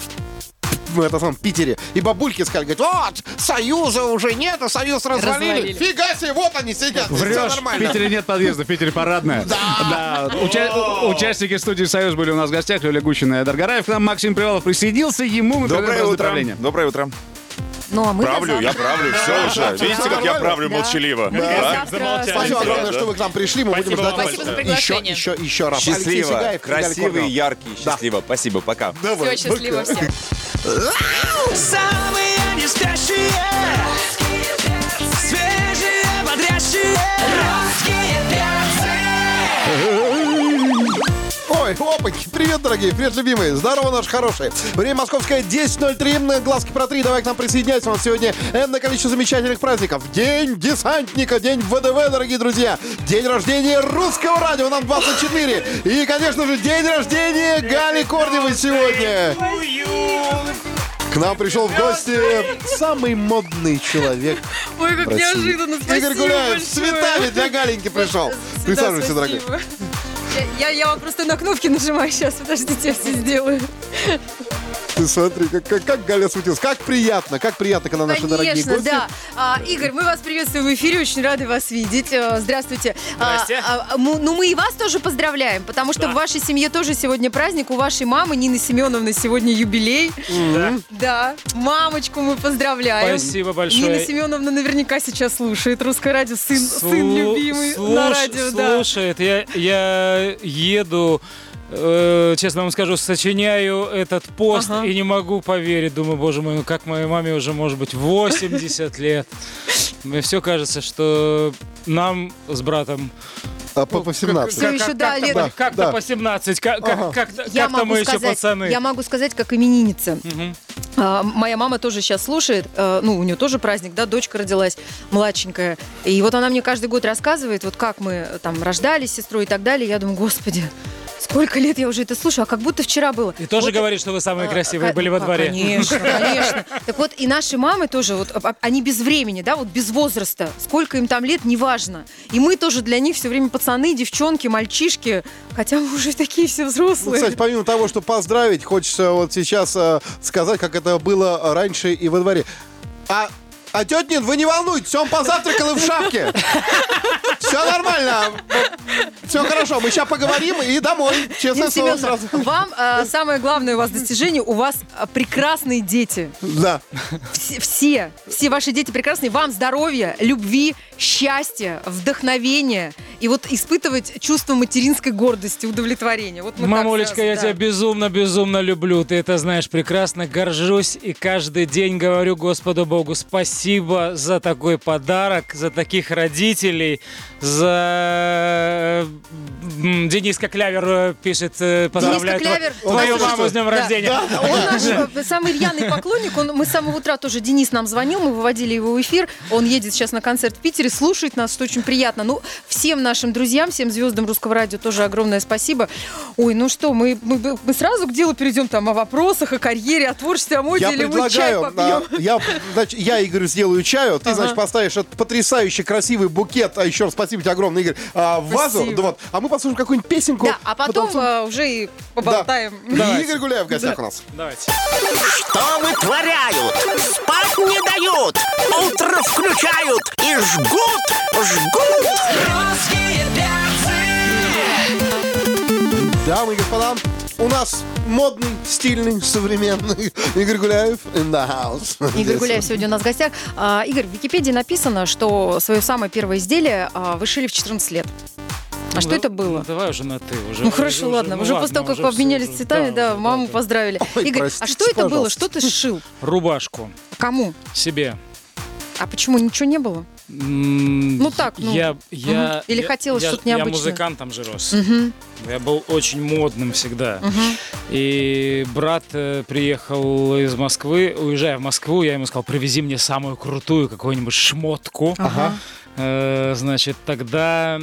в в этом самом Питере, и бабульки сказали, говорят, вот, Союза уже нет, а Союз развалили. Развалили. Фига себе, вот они сидят, все Врешь, в. Питере нет подъезда, в Питере парадная. Да. Уча- у- Участники студии «Союз» были у нас в гостях. Лёля Гущина и Айдар Гараев. К нам Максим Привалов присоединился. Ему мы Доброе утро. Доброе утро. Ну, а мы Правлю, я правлю, все уже. Видите, как я правлю молчаливо? Да? Спасибо огромное, что вы к нам пришли. Мы будем ждать вас еще, еще, еще раз. Счастливо, красивый, яркий, счастливо. Спасибо, пока. Все, счастливо всем. Самые не спящие Свежие, бодрящие Ой, опаньки, привет, дорогие, привет, любимые, здорово, наши хорошие. Время московское 10.03, глазки про три, давай к нам присоединяйся, у нас сегодня энное количество замечательных праздников. День десантника, день ВДВ, дорогие друзья, день рождения русского радио, нам 24. И, конечно же, день рождения Гали Корневой сегодня. К нам пришел в гости самый модный человек Ой, как неожиданно, спасибо Игорь Гуляев с цветами для Галеньки пришел. Присаживайся, дорогой. Я, я, я вам просто на кнопки нажимаю сейчас, подождите, я все сделаю. Ты смотри, как, как, как Галя светилась. Как приятно, как приятно, когда наши дорогие Конечно, гости. да. А, Игорь, мы вас приветствуем в эфире, очень рады вас видеть. Э, Здравствуйте. А, Здрасте. а, му- ну, мы и вас тоже поздравляем, потому что в вашей семье тоже сегодня праздник. У вашей мамы Нины Семеновны сегодня юбилей. Да. Мамочку мы поздравляем. Спасибо большое. Нина Семеновна наверняка сейчас слушает русское радио. Сын, сын Слу- любимый слуш- на радио, да. Слушает, я, я еду, э, честно вам скажу, сочиняю этот пост Ага. и не могу поверить. Думаю, боже мой, ну как моей маме уже может быть 80 лет. Мне все кажется, что нам с братом А, по, по 17. Всё еще, да, лет. Как- Как-то Да. по 17, как- как- как-то Я как-то могу мы еще сказать, пацаны. я могу сказать, как именинница. А, моя мама тоже сейчас слушает, э, ну, у нее тоже праздник, да, дочка родилась младшенькая. И вот она мне каждый год рассказывает, вот как мы э, там рождались с сестрой и так далее. Я думаю, господи, сколько лет я уже это слушаю, а как будто вчера было. И тоже Вот говорит, что вы самые А, красивые ка- были во ка- дворе. Конечно, конечно. Так вот, и наши мамы тоже, вот, а- они без времени, да, вот без возраста. Сколько им там лет, неважно. И мы тоже для них все время пацаны, девчонки, мальчишки. Хотя мы уже такие все Ну, взрослые. кстати, помимо того, что поздравить, хочется вот сейчас э, сказать, как это было раньше и во дворе. А, а тетя Нин, вы не волнуйтесь, он позавтракал и в шапке. Все нормально. Все хорошо, мы сейчас поговорим и домой. Честное Нина слово сразу. вам э, самое главное у вас достижение, у вас э, прекрасные дети. Да. Все, все, все ваши дети прекрасные. Вам здоровья, любви, счастья, вдохновения. И вот испытывать чувство материнской гордости, удовлетворения. Вот Мамулечка, я да. тебя безумно-безумно люблю. Ты это знаешь прекрасно. Горжусь и каждый день говорю Господу Богу спасибо за такой подарок, за таких родителей, за... м, Дениска Клявер э, пишет, э, поздравляет Дениска Клявер, тво- твою наш- маму с днем Да, рождения. да, Он наш э, самый рьяный поклонник. Он, мы с самого утра тоже, Денис нам звонил, мы выводили его в эфир. Он едет сейчас на концерт в Питере, слушает нас, что очень приятно. Ну, всем нашим друзьям, всем звездам русского радио тоже огромное спасибо. Ой, ну что, мы, мы, мы сразу к делу перейдем там о вопросах, о карьере, о творчестве, о моде, Я или мы чай предлагаю, а, попьем. я, значит, я, Игорь, сделаю чаю, ты, Ага. значит, поставишь этот потрясающий красивый букет, а еще раз спасибо тебе огромное, Игорь, а, в вазу, да вот, а мы послушаем какую-нибудь песенку. Да, а потом потанцуем. э, уже и поболтаем. Да. Игорь Гуляев в гостях у нас. Давайте. Что вытворяют? Спать не дают, утро включают и жгут, жгут. Русские Дамы и господа, у нас модный, стильный, современный Игорь Гуляев in the house. Игорь. Гуляев сегодня у нас в гостях. А, Игорь, в Википедии написано, что свое самое первое изделие а, вы шили в 14 лет. А что Ну, это было? ну, Давай уже на ты. Уже, Ну хорошо, уже- ладно. ну Уже ладно, после того, как уже вы всё, обменялись уже- цветами, да, уже, маму да. поздравили. Ой, Игорь, а простите, что это было? пожалуйста. Что ты сшил? Рубашку Кому? себе. А почему ничего не было? Ну так, ну. Я, я, Мгм. Или я- хотелось я- что-то Я необычное? музыкантом же рос. Мгм. Я был очень модным всегда. Мгм. И брат э, приехал из Москвы. Уезжая в Москву, я ему сказал, привези мне самую крутую какую-нибудь шмотку. Ага. Э, значит, тогда,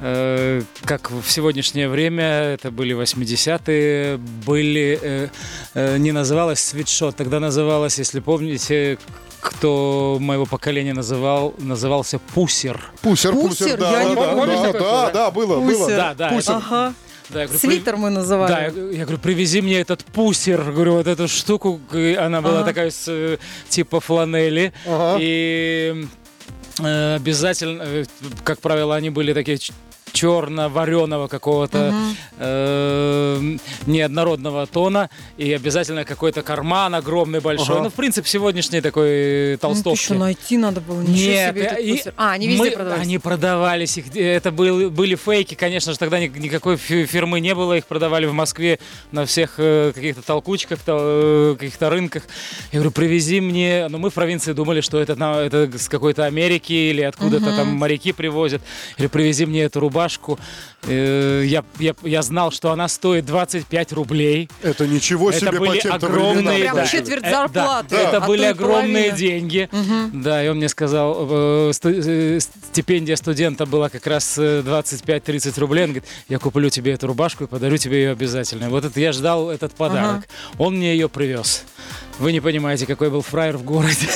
э, как в сегодняшнее время, это были 80-е, были, э, э, не называлось свитшот, тогда называлось, если помните, кто моего поколения называл, назывался пусер. Пусер, Пусер? пусер, да, Я не да, помню да, да, да, было, Пусер. было. Да, да, Пусер. это- Ага. да, я говорю, Свитер мы называли. Да, я, я говорю, привези мне этот пусер. Говорю, вот эту штуку. Она была Ага. такая с, э, типа фланели. Ага. И э, обязательно, э, как правило, они были такие черно-вареного какого-то э, неоднородного тона и обязательно какой-то карман огромный большой. Ага. Ну, в принципе, сегодняшний такой э, Ну, толстовки. еще найти надо было. Ничего Нет, себе этот и-. А, они везде мы- продавались. Они продавались, их, это был- были фейки, конечно же, тогда ни- никакой фи- фирмы не было, их продавали в Москве на всех э, каких-то толкучках, то- э, каких-то рынках. Я говорю, привези мне, но мы в провинции думали, что это, на- это с какой-то Америки или откуда-то там моряки привозят. Я говорю, привези мне эту рубашку. Э, Я, я, я знал, что она стоит 25 рублей. Это ничего Это себе были по тем огромные, Прям да. четверть Э, да, зарплаты, это а были огромные половина. деньги. Да, и он мне сказал, э, стипендия студента была как раз э, 25-30 рублей. Он говорит, я куплю тебе эту рубашку и подарю тебе ее обязательно. Вот это я ждал этот подарок. Он мне ее привез. Вы не понимаете, какой был фраер в городе.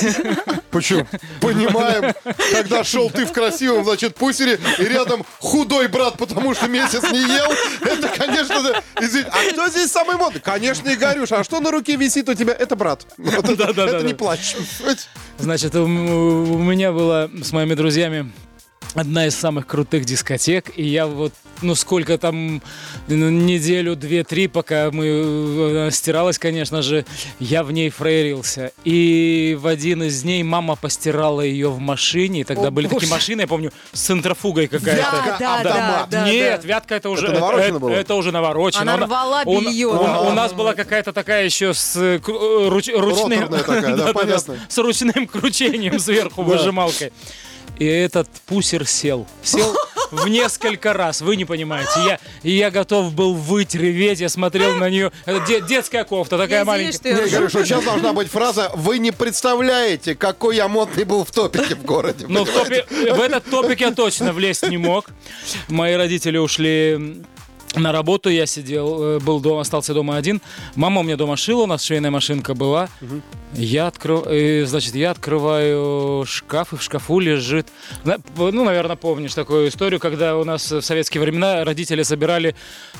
Почему? Понимаем, когда шел ты в красивом, значит, пусере, и рядом худой брат, потому что месяц не ел, это, конечно. Извините, а кто здесь самый модный? Конечно, Игорюша. А что на руке висит у тебя? Это брат. Это- не плачь. Значит, у, меня была с моими друзьями одна из самых крутых дискотек, и я вот, ну, сколько там, ну, неделю, две-три, пока мы э, стиралась, конечно же, я в ней фрейрился. И в один из дней мама постирала ее в машине, и тогда О, были такие боже. машины, я помню, с центрофугой какая-то. Да, да, да, да, Нет, да. вятка это уже Это наворочено это, было? это уже наворочено. Она рвала у- белье, у- да. у нас была какая-то такая еще с э, э, руч- ручным, такая, да, Да-да-да, понятно. с ручным кручением сверху Да. выжималкой. И этот пусер сел. Сел в несколько раз. Вы не понимаете. Я, и я готов был выть, реветь. Я смотрел на нее. Это де- детская кофта, такая Я маленькая. извиняюсь, что я Не, ржу. говорю, что сейчас должна быть фраза «Вы не представляете, какой я модный был в топике в городе». Но в, топе- в этот топик я точно влезть не мог. Мои родители ушли на работу, я сидел, э, был дома, остался дома один. Мама у меня дома шила, у нас швейная машинка была. Я открываю, значит, я открываю шкаф, и в шкафу лежит, на- ну, наверное, помнишь такую историю, когда у нас в советские времена родители собирали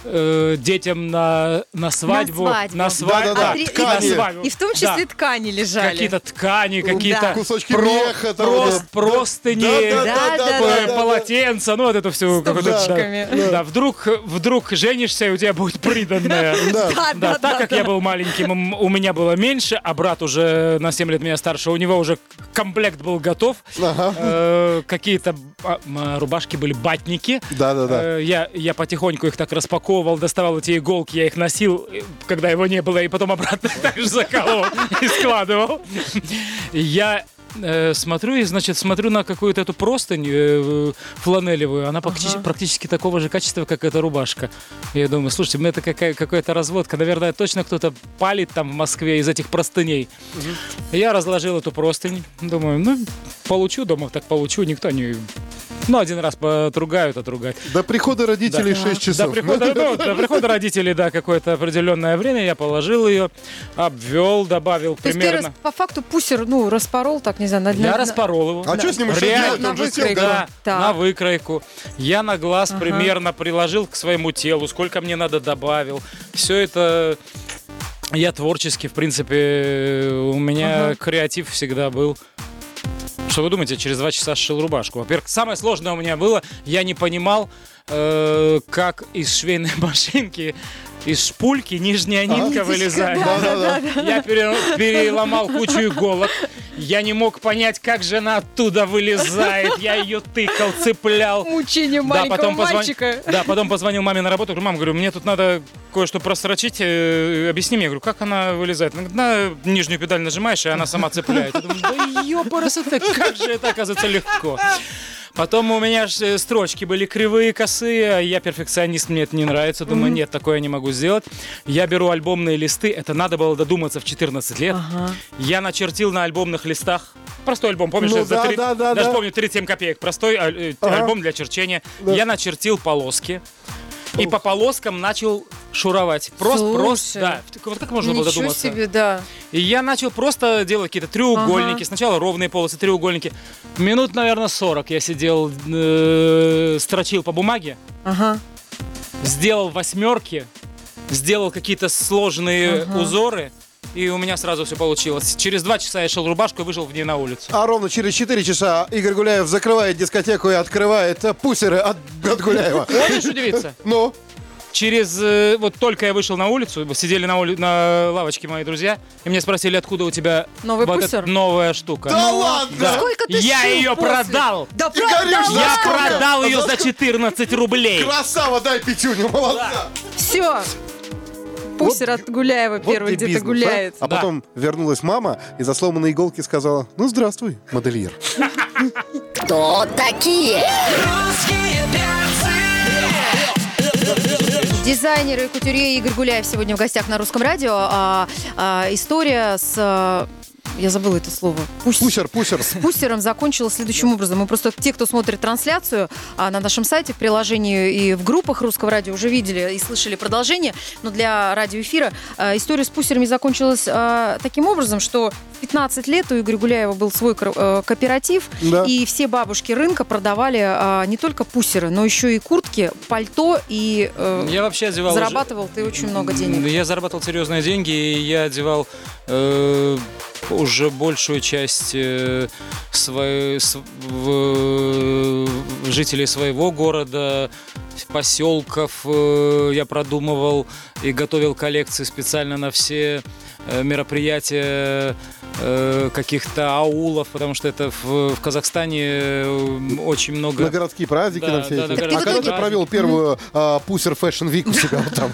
э, детям на, на свадьбу, свадьбу. на свадьбу, Да-да-да, А три- ткани. на свадьбу. И в том числе Да. ткани лежали. Какие-то ткани, какие-то Да. Кусочки про- меха там, прос- да. простыни, Да-да-да, э, да. полотенца, ну вот это все. тапочками. Да, да, вдруг, вдруг женишься, и у тебя будет приданное. Да, Да, да, так как я был маленьким, у меня было меньше, а брат уже на 7 лет меня старше, у него уже комплект был готов. Э, Какие-то а, рубашки были батники. Да-да-да. Э, Я, я потихоньку их так распаковывал, доставал эти иголки, я их носил, э, когда его не было, и потом обратно так же закалывал и складывал. Я э, смотрю, и, значит, смотрю на какую-то эту простынь э, фланелевую. Она практи- практически такого же качества, как эта рубашка. Я думаю, слушайте, ну это какая, какая-то разводка. Наверное, точно кто-то палит там в Москве из этих простыней. Я разложил эту простынь. Думаю, ну, получу дома, так получу. Никто не... Ну, один раз потругают, отругать. До прихода родителей 6 До часов. прихода, ну, до прихода родителей, да, какое-то определенное время я положил ее, обвел, добавил То есть ты примерно. по факту пусер, ну, распорол так, не знаю, на, Я на- распорол его. А что с ним еще делать? На выкройку. да. Да, Так. на выкройку. Я на глаз Ага. примерно приложил к своему телу, сколько мне надо добавил. Все это я творчески, в принципе, у меня креатив всегда был. Что вы думаете, через два часа сшил рубашку? Во-первых, самое сложное у меня было, я не понимал, э, как из швейной машинки, из шпульки нижняя нитка вылезает. Да-да-да. Я пере- переломал кучу иголок. Я не мог понять, как же она оттуда вылезает. Я ее тыкал, цеплял. Мучение маленького потом позвон- мальчика. Да, потом позвонил маме на работу. Говорю, мам, говорю, мне тут надо кое-что просрочить. э, Объясни мне. Я говорю, как она вылезает? Она говорит, на нижнюю педаль нажимаешь, и она сама цепляет. Я думаю, да ёпарасоте, как же это оказывается легко. Потом у меня э, строчки были кривые, косые, а я перфекционист, мне это не нравится. Думаю, нет, такое я не могу сделать. Я беру альбомные листы, это надо было додуматься в 14 лет. Я начертил на альбомных листах, простой альбом, помнишь, Ну да, три- да, да, даже да. помню, 37 копеек, простой аль- э, Ага. альбом для черчения. Я начертил полоски. И по полоскам начал шуровать. Просто, просто, да. Вот как можно было додуматься? себе, да. И я начал просто делать какие-то треугольники. Ага. Сначала ровные полосы, треугольники. Минут, наверное, 40 я сидел, э, строчил по бумаге, Ага. сделал восьмерки, сделал какие-то сложные узоры, и у меня сразу все получилось. Через два часа я шел рубашку и вышел в ней на улицу. А ровно через 4 часа Игорь Гуляев закрывает дискотеку и открывает пусеры от, от Гуляева. Хочешь удивиться? Ну, Через... э, вот только я вышел на улицу, сидели на, ули- на лавочке мои друзья, и мне спросили, откуда у тебя Новый вот пусер? эта новая штука. да ладно! Да. Сколько ты Я ее после? продал! Да продал! Я сколько? продал ее за 14 рублей! Красава, дай пятюню, молодца! Все. Пусер от Гуляева Вот первый где-то бизнес, а? гуляет. А Да. потом вернулась мама и за сломанной иголки сказала, ну, здравствуй, модельер. Кто такие? Дизайнер и кутюрье Игорь Гуляев сегодня в гостях на русском радио. А, а, история с... я забыла это слово. Пусть- Пусер, пусер. с пустером закончилась следующим образом. Мы просто, те, кто смотрит трансляцию а, на нашем сайте, в приложении и в группах русского радио уже видели и слышали продолжение, но для радиоэфира а, история с пустерами закончилась а, таким образом, что 15 лет у Игоря Гуляева был свой э, кооператив, Да. и все бабушки рынка продавали а, не только пусеры, но еще и куртки, пальто, и э, Я вообще одевал... зарабатывал ты очень много денег. Я зарабатывал серьезные деньги, и я одевал э, уже большую часть э, своей- св- в- жителей своего города, поселков. э, я продумывал и готовил коллекции специально на все мероприятия э, каких-то аулов, потому что это в, в Казахстане э, очень много... На городские праздники, Да, на все да, эти. на А когда ты провел первую а, Пусер Fashion Week у себя вот там?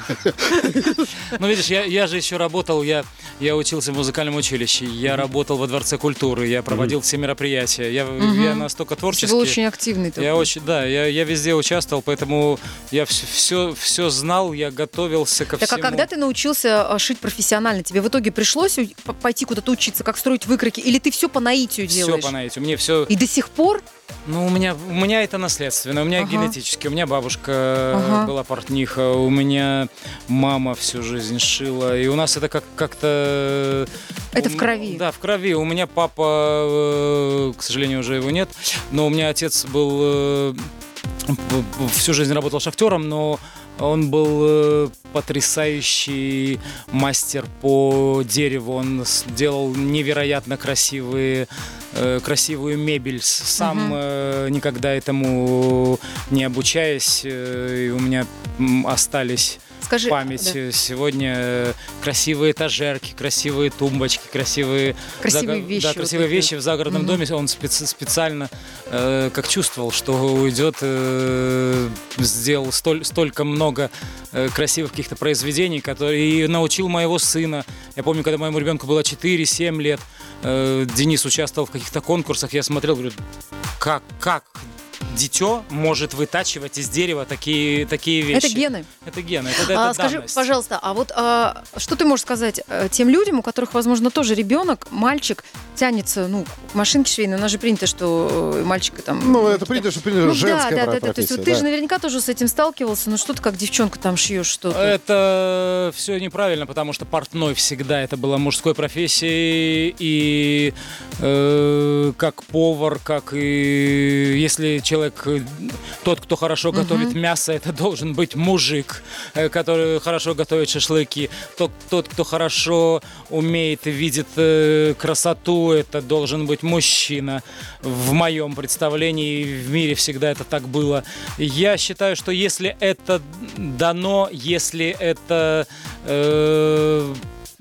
Ну, видишь, я, я же еще работал, я, я учился в музыкальном училище, я работал во Дворце культуры, я проводил все мероприятия. Я, я настолько Ты творческий. был очень активный такой. Я очень, да, я, я везде участвовал, поэтому я все, все, все знал, я готовился ко Так а всему. когда ты научился а, шить профессионально, тебе в итоге пришлось у- п- пойти куда-то учиться, как строить выкройки, или ты все по наитию все делаешь? по наитию. Мне все, И до сих пор? ну у меня, у меня это наследственно, у меня Ага. генетически. У меня бабушка Ага. была портниха, у меня мама всю жизнь шила, и у нас это как как-то. Это у в крови. Да, в крови. У меня папа, э, к сожалению, уже его нет, но у меня отец был э, всю жизнь работал шахтером, но он был э, потрясающий мастер по дереву. Он сделал невероятно красивые, э, красивую мебель. Сам э, никогда этому не обучаясь, и у меня остались Скажи, память. да. Сегодня э, красивые этажерки, красивые тумбочки, красивые, Красивые вещи Да, вот красивые такие. вещи в загородном Мгм. доме. Он специ- специально э, как чувствовал, что уйдет, э, сделал столь, столько много э, красивых каких-то произведений, которые и научил моего сына. Я помню, когда моему ребенку было 4-7 лет, э, Денис участвовал в каких-то конкурсах, я смотрел, говорю, как, как дитё может вытачивать из дерева такие, такие вещи. Это гены. Это гены, это, это А, скажи, данность. пожалуйста, а вот а, что ты можешь сказать э, тем людям, у которых, возможно, тоже ребенок, мальчик, тянется, ну, к машинке швейной, у нас же принято, что э, мальчика там... Ну, это принято, что принято Ну, женская да, да, да, да. То есть вот профессия, ты да. же наверняка тоже с этим сталкивался, ну что ты как девчонка там шьешь что-то? Это все неправильно, потому что портной всегда это было мужской профессией, и э, как повар, как и если человек, э, тот, кто хорошо готовит мясо, это должен быть мужик, э, который хорошо готовит шашлыки. Тот, тот кто хорошо умеет и видит э, красоту, это должен быть мужчина. В моем представлении в мире всегда это так было. Я считаю, что если это дано, если это э,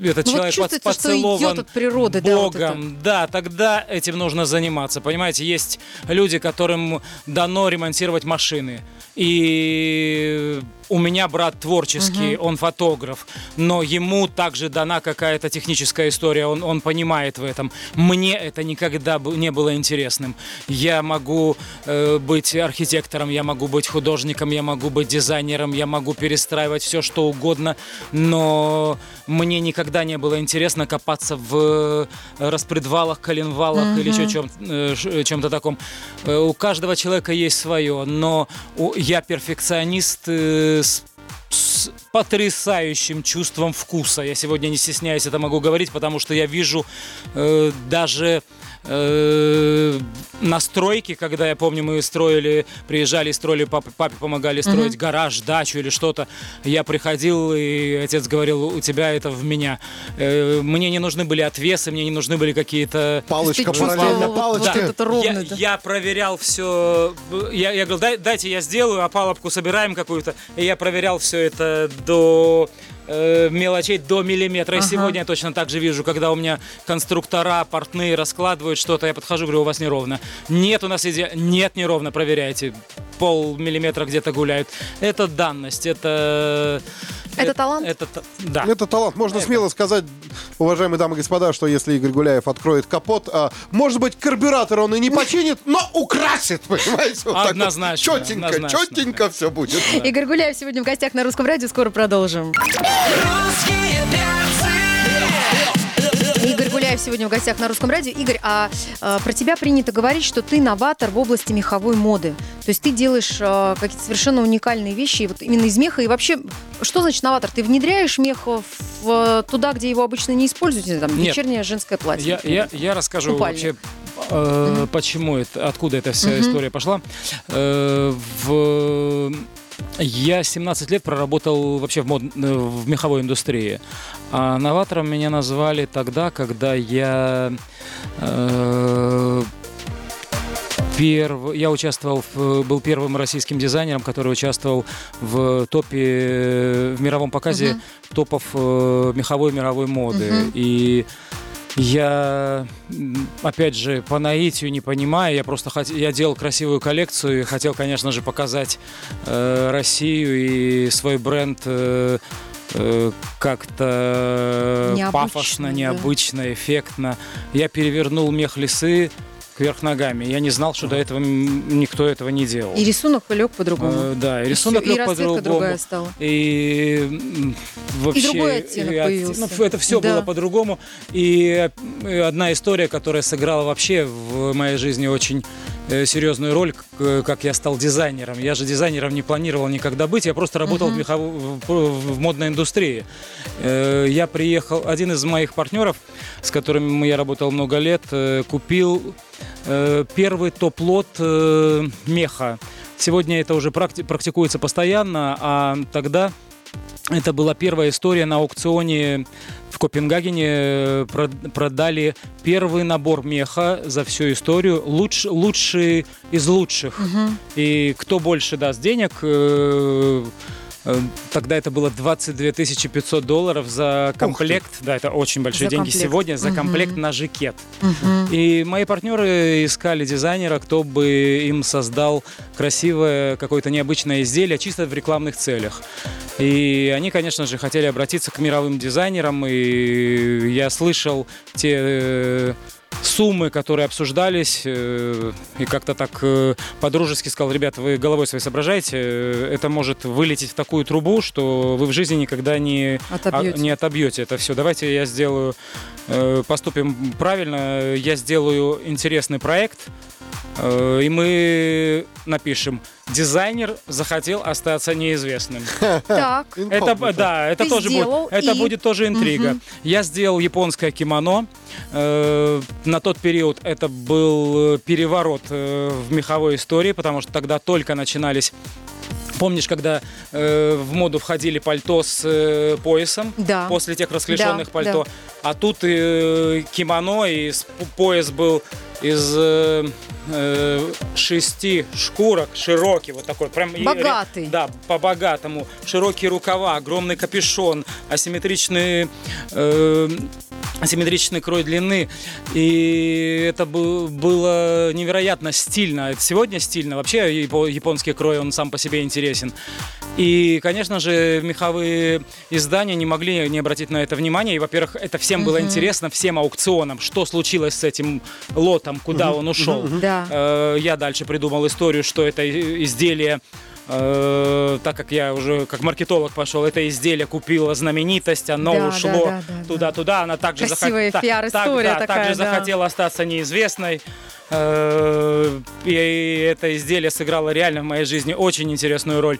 этот Ну вот человек под- чувствуется, что идет поцелован от природы, да, вот Богом, да, тогда этим нужно заниматься. Понимаете, есть люди, которым дано ремонтировать машины. И у меня брат творческий, он фотограф, но ему также дана какая-то техническая история, он, он понимает в этом. Мне это никогда не было интересным. Я могу э, быть архитектором, я могу быть художником, я могу быть дизайнером, я могу перестраивать все, что угодно, но мне никогда не было интересно копаться в распредвалах, коленвалах или еще чем, э, ш- чем-то таком. Э, У каждого человека есть свое, но у- я перфекционист э, с с потрясающим чувством вкуса. Я сегодня не стесняюсь это могу говорить, потому что я вижу э, даже э, настройки, когда я помню, мы строили, приезжали и строили, папе, папе помогали строить гараж, дачу или что-то. Я приходил, и отец говорил, у тебя это в меня. Э, мне не нужны были отвесы, мне не нужны были какие-то Палочка параллельно, вот палочка. это вот ровно, я, да. я проверял все. Я, я говорил, «Дай- дайте я сделаю, а палубку собираем какую-то. И я проверял все это до э, мелочей до миллиметра. И Ага. сегодня я точно так же вижу, когда у меня конструктора, портные раскладывают что-то, я подхожу, говорю, у вас неровно. Нет, у нас иде... Нет, неровно, проверяйте. Пол миллиметра где-то гуляют. Это данность, это... Это талант? Это, да. Это талант. Можно смело сказать, уважаемые дамы и господа, что если Игорь Гуляев откроет капот, а, может быть, карбюратор он и не починит, но украсит, понимаете? Вот так вот. Однозначно, Четенько, однозначно. четенько все будет. Игорь Гуляев сегодня в гостях на Русском радио. Скоро продолжим. Игорь Гуляев сегодня в гостях на Русском радио. Игорь, а, э, про тебя принято говорить, что ты новатор в области меховой моды. То есть ты делаешь э, какие-то совершенно уникальные вещи вот именно из меха. И вообще, что значит новатор? Ты внедряешь мех в, туда, где его обычно не используют? Там, Нет. вечернее женское платье. Я, например. я, я расскажу Купальник. вообще, э, почему это, откуда эта вся Мгм. история пошла. Э, в... Я 17 лет проработал вообще в, мод... э, в меховой индустрии. А новатором меня назвали тогда, когда я э, перв... я участвовал, в... был первым российским дизайнером, который участвовал в топе, в мировом показе Мгм. топов э, меховой мировой моды. Мгм. И Я, опять же, по наитию не понимаю. Я просто хот... я делал красивую коллекцию и хотел, конечно же, показать э, Россию и свой бренд э, э, как-то Необычно, пафосно, да. необычно, эффектно. Я перевернул мех лисы кверх ногами. Я не знал, что до этого никто этого не делал. И рисунок лег по-другому. Э, да, и И рисунок и лег по-другому. другая стала. И вообще... другой оттенок и появился. ну, это все Да. было по-другому. И э, одна история, которая сыграла вообще в моей жизни очень серьезную роль, э, как я стал дизайнером. Я же дизайнером не планировал никогда быть, я просто работал в, мехов- в- в модной индустрии. Э, Я приехал, один из моих партнеров, с которым я работал много лет, э, купил э, первый топ-лот э, меха. Сегодня это уже практи- практикуется постоянно, а тогда это была первая история на аукционе в Копенгагене. прод- Продали первый набор меха за всю историю. Луч, лучший из лучших. И кто больше даст денег, э, тогда это было 22 500 долларов за комплект. Да, это очень большие За деньги комплект. сегодня за Мгм. комплект на жакет. Мгм. И мои партнеры искали дизайнера, кто бы им создал красивое какое-то необычное изделие чисто в рекламных целях. И они, конечно же, хотели обратиться к мировым дизайнерам, и я слышал те э, суммы, которые обсуждались, э, и как-то так э, по-дружески сказал, ребят, вы головой своей соображаете, э, это может вылететь в такую трубу, что вы в жизни никогда не Отобьете. а- не отобьете это все. Давайте я сделаю, поступим правильно, я сделаю интересный проект, и мы напишем дизайнер захотел остаться неизвестным. Так. Это да, это Ты тоже будет, это и? будет тоже интрига. Мгм. Я сделал японское кимоно. Э, на тот период это был э, переворот э, в меховой истории, потому что тогда только начинались. Помнишь, когда э, в моду входили пальто с э, поясом Да. после тех расклешенных Да, пальто, а тут э, кимоно и пояс был из э, э, шести шкурок, широкий вот такой, прям Богатый. да, по-богатому. Широкие рукава, огромный капюшон, асимметричный, э, асимметричный крой длины. И это бы- было невероятно стильно. Это Сегодня стильно. Вообще япо- японский крой, он сам по себе интересен. И, конечно же, меховые издания не могли не обратить на это внимание. И, во-первых, это всем было интересно, всем аукционам, что случилось с этим лотом, куда он ушел. Да. Э, Я дальше придумал историю, что это изделие э, так как я уже как маркетолог пошел, это изделие купила знаменитость, оно Да, ушло да, да, да, туда-туда, она также захот- Красивая та- пиар-история так- да, такая, также да. захотела остаться неизвестной. Э, И это изделие сыграло реально в моей жизни очень интересную роль.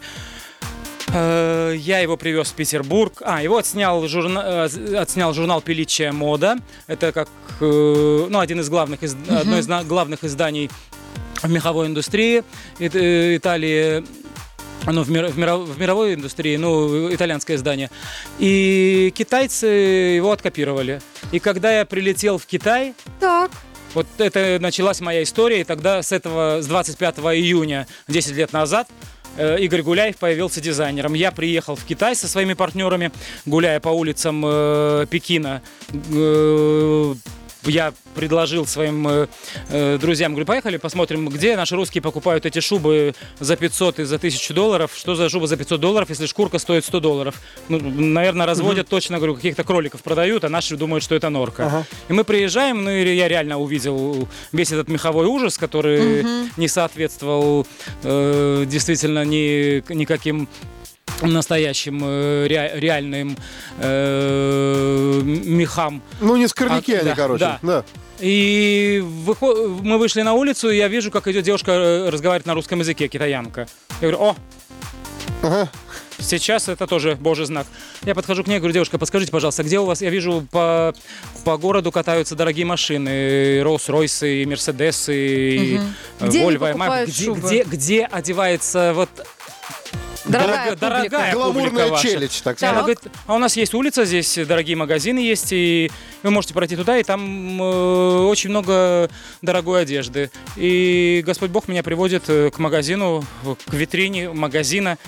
Э, Я его привез в Петербург. А, его отснял, журна- отснял журнал «Пеличия мода». Это как, ну, один из главных, из- одно из главных изданий в меховой индустрии Ит- Италии. Ну, в, мир- в миров- в мировой индустрии, ну, итальянское издание. И китайцы его откопировали. И когда я прилетел в Китай, Так. вот это началась моя история, и тогда с этого, с 25 июня, 10 лет назад, э, Игорь Гуляев появился дизайнером. Я приехал в Китай со своими партнерами, гуляя по улицам э, Пекина. э, я предложил своим э, э, друзьям, говорю, поехали посмотрим, где наши русские покупают эти шубы за 500 и за 1000 долларов. Что за шуба за 500 долларов, если шкурка стоит 100 долларов? Ну, наверное, разводят точно, говорю, каких-то кроликов продают, а наши думают, что это норка. И мы приезжаем, ну и я реально увидел весь этот меховой ужас, который не соответствовал э, действительно ни, никаким настоящим э, ре- реальным э, мехам. Ну, не скорняки А, они, да, короче. да. Да. И выхо- мы вышли на улицу, и я вижу, как идет девушка э, разговаривает на русском языке, китаянка. Я говорю, о, Ага. Сейчас это тоже божий знак. Я подхожу к ней, говорю, девушка, подскажите, пожалуйста, где у вас, я вижу, по, по городу катаются дорогие машины, Роллс-Ройсы, Мерседесы, и э, Где где, где одевается вот Дорогая дорога- публика. дорогая Гламурная челядь, так Она сказать. говорит, а у нас есть улица здесь, дорогие магазины есть, и вы можете пройти туда, и там э, очень много дорогой одежды. И Господь Бог меня приводит э, к магазину, к витрине магазина.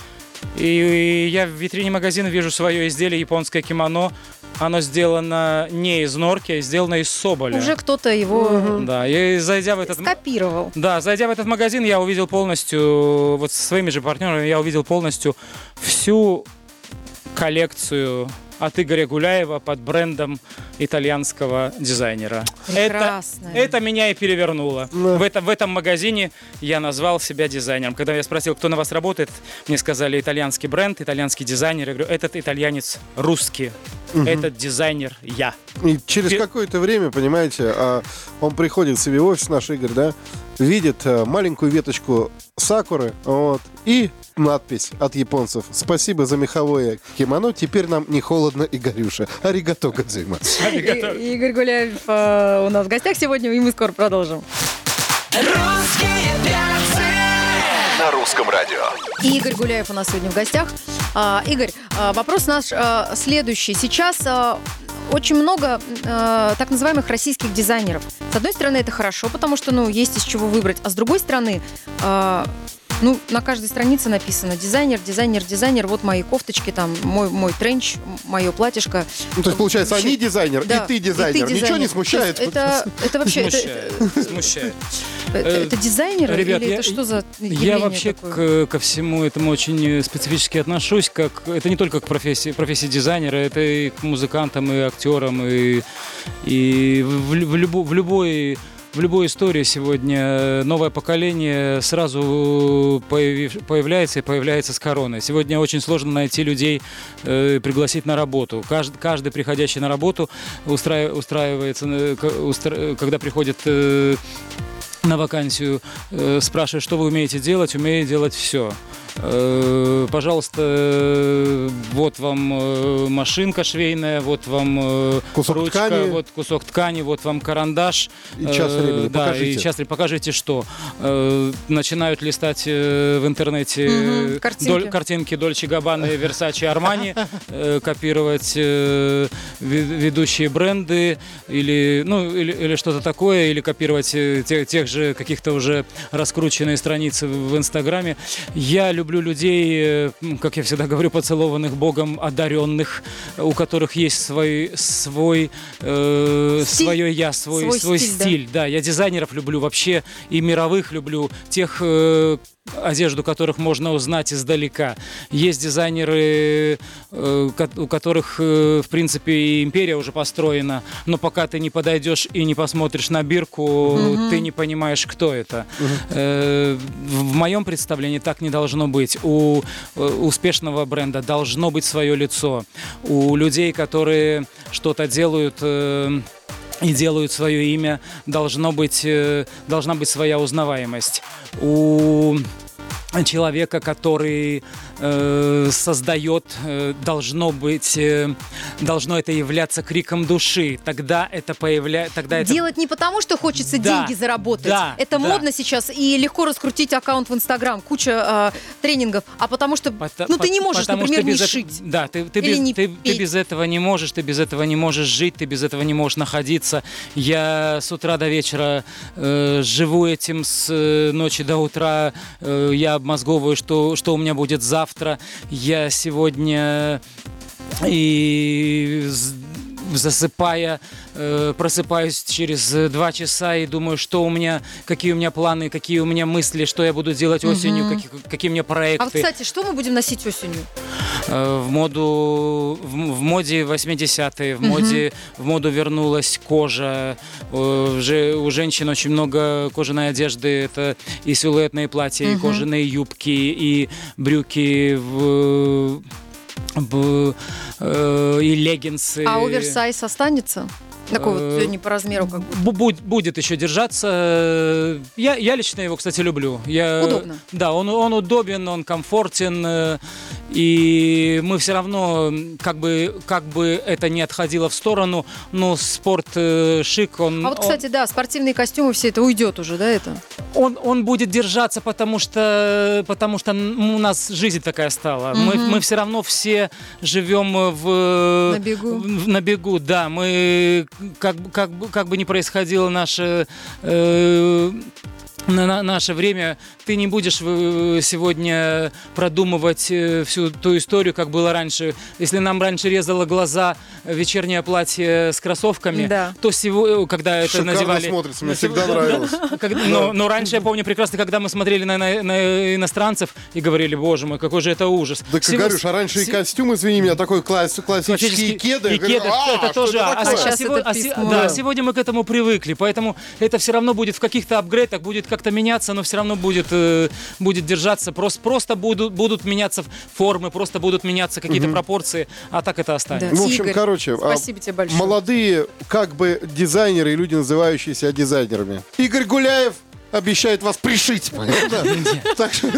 И я в витрине магазина вижу свое изделие японское кимоно. Оно сделано не из норки, а сделано из соболя. Уже кто-то его Да, и зайдя в этот... скопировал. Да, зайдя в этот магазин, я увидел полностью, вот со своими же партнерами, я увидел полностью всю коллекцию от Игоря Гуляева под брендом итальянского дизайнера. Прекрасно. Это, это меня и перевернуло. В, этом, в этом магазине я назвал себя дизайнером. Когда я спросил, кто на вас работает, мне сказали итальянский бренд, итальянский дизайнер. Я говорю, этот итальянец русский, этот дизайнер я. И через какое-то время, понимаете, а, он приходит к себе в офис, наш Игорь, да, видит а, маленькую веточку сакуры, вот, и надпись от японцев. Спасибо за меховое кимоно, теперь нам не холодно и горюша. Аригато годзимас. И- Игорь Гуляев э, у нас в гостях сегодня, и мы скоро продолжим. На русском радио. Игорь Гуляев у нас сегодня в гостях. А, Игорь, а, вопрос наш а, следующий. Сейчас а, очень много а, так называемых российских дизайнеров. С одной стороны, это хорошо, потому что ну, есть из чего выбрать. А с другой стороны, а, ну, на каждой странице написано дизайнер, дизайнер, дизайнер. Вот мои кофточки, там, мой, мой тренч, мое платьишко. Ну, то есть, получается, они дизайнер, Да, и ты дизайнер. Ничего дизайнер. не смущает? Это, это вообще... это- Смущает. Смущает. Это, это дизайнеры Ребят, или я- это что за Я вообще такое? к- ко всему этому очень э, специфически отношусь. Как, это не только к профессии, профессии дизайнера, это и к музыкантам, и актерам, и, и в, в любо- в любой в любой истории сегодня новое поколение сразу появив- появляется и появляется с короной. Сегодня очень сложно найти людей, э, пригласить на работу. Кажд- каждый, приходящий на работу, устраив- устраивается, э, устра- э, когда приходит э, на вакансию, э, спрашивает, что вы умеете делать, умею делать все. Э, пожалуйста, э, вот вам э, машинка швейная, вот вам Кусок ручка, ткани. вот кусок ткани, вот вам карандаш. И час времени. Да, Покажите. и час. Покажите, что. Начинают листать в интернете э, картинки. доль- картинки Дольче Габбана и Версачи Армани, копировать ве- ведущие бренды или, ну, или, или что-то такое, или копировать э, те- тех же каких-то уже раскрученные страницы в Инстаграме. Я люблю людей, э, как я всегда говорю, поцелованных Богом, одаренных, у которых есть свой, свой, э, Стиль. свое я, свой, Свой свой стиль, да. стиль. Да, я дизайнеров люблю вообще и мировых люблю, тех, э, одежду которых можно узнать издалека. Есть дизайнеры, э, у которых, э, в принципе, и империя уже построена, но пока ты не подойдешь и не посмотришь на бирку, ты не понимаешь, кто это. Э, В моем представлении так не должно быть. У успешного бренда должно быть свое лицо. У людей, которые что-то делают... и делают свое имя, должно быть, э, должна быть своя узнаваемость. У человека, который э, создает, э, должно быть, э, должно это являться криком души. Тогда это появляется, тогда это Делать не потому, что хочется Да, деньги заработать. да, Это да. модно сейчас и легко раскрутить аккаунт в Инстаграм, куча э, тренингов. А потому что, Пото- ну, ты не можешь, потому например, не без эт- шить. Да, ты, ты, Или без, не ты, ты петь. без этого не можешь, ты без этого не можешь жить, ты без этого не можешь находиться. Я с утра до вечера э, живу этим с э, ночи до утра. Э, я обмозговываю, что, что у меня будет завтра. Я сегодня и з- засыпая, э, просыпаюсь через э, два часа и думаю, что у меня, какие у меня планы, какие у меня мысли, что я буду делать осенью, какие, какие у меня проекты. А вот, кстати, что мы будем носить осенью? Э, в моду в, в моде 80-е в моде в моду вернулась кожа. Э, же у женщин очень много кожаной одежды. Это и силуэтные платья и кожаные юбки и брюки в, в- э, и леггинсы А оверсайз останется? Такой вот Э, э, не по размеру как бы. Бу- будь- будет еще держаться. Я, я лично его, кстати, люблю. Я, Удобно. Да, он, он удобен, он комфортен. И мы все равно, как бы, как бы это не отходило в сторону, но спорт э, шик, он, А вот, кстати, да, спортивные костюмы, все это уйдет уже, да, это? он, он будет держаться, потому что, потому что у нас жизнь такая стала. Мы, мы все равно все живем в... На бегу. в- на бегу, да. Мы, как, бы- как, бы- как бы ни происходило наше... э, на наше время ты не будешь э, сегодня продумывать э, всю ту историю, как было раньше. Если нам раньше резало глаза вечернее платье с кроссовками, Да. то сегодня, когда это Шикарно надевали... смотрится, мне всегда нравилось. Да. Как- но, но раньше я помню прекрасно, когда мы смотрели на, на- на иностранцев и говорили, боже мой, какой же это ужас. Так, Сего- Гарюш, а раньше и костюм, извини меня, такой класс- Классические- кеды. И кеды, «А, это тоже. это а, такое?» а это а да, Да. сегодня мы к этому привыкли, поэтому это все равно будет в каких-то апгрейдах, будет как-то меняться, но все равно будет, э, будет держаться. Просто, просто будут, будут меняться формы, просто будут меняться какие-то пропорции, а так это останется. В общем, Игорь, короче, а, спасибо тебе большое. молодые как бы дизайнеры и люди, называющие себя дизайнерами. Игорь Гуляев обещает вас пришить.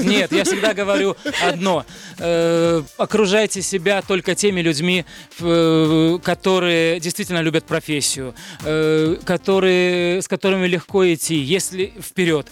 Нет, я всегда говорю одно. Э, окружайте себя только теми людьми, э, которые действительно любят профессию, э, которые, с которыми легко идти, если вперед.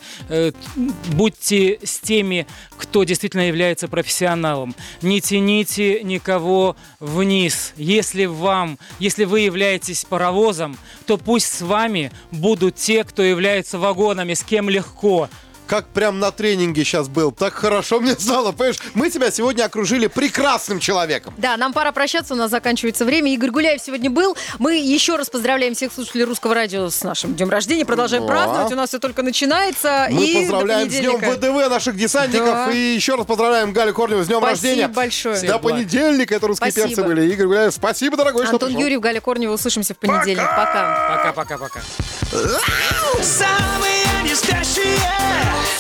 Будьте с теми, кто действительно является профессионалом. Не тяните никого вниз. Если вам, если вы являетесь паровозом, то пусть с вами будут те, кто является вагонами, с кем легко. Как прям на тренинге сейчас был. Так хорошо мне стало, понимаешь? Мы тебя сегодня окружили прекрасным человеком. Да, нам пора прощаться, у нас заканчивается время. Игорь Гуляев сегодня был. Мы еще раз поздравляем всех слушателей Русского радио с нашим днем рождения. Продолжаем Да. праздновать. У нас все только начинается. Мы и до поздравляем с днем. ВДВ наших десантников. Да. И еще раз поздравляем Галю Корневу с днем Спасибо рождения. большое. До Всех благ. понедельника это русские Спасибо. перцы были. Игорь Гуляев, спасибо, дорогой, что Антон пришел. Юрьев, Галя Корнева. Услышимся в понедельник. Пока. Пока-пока-пока. This é. yeah.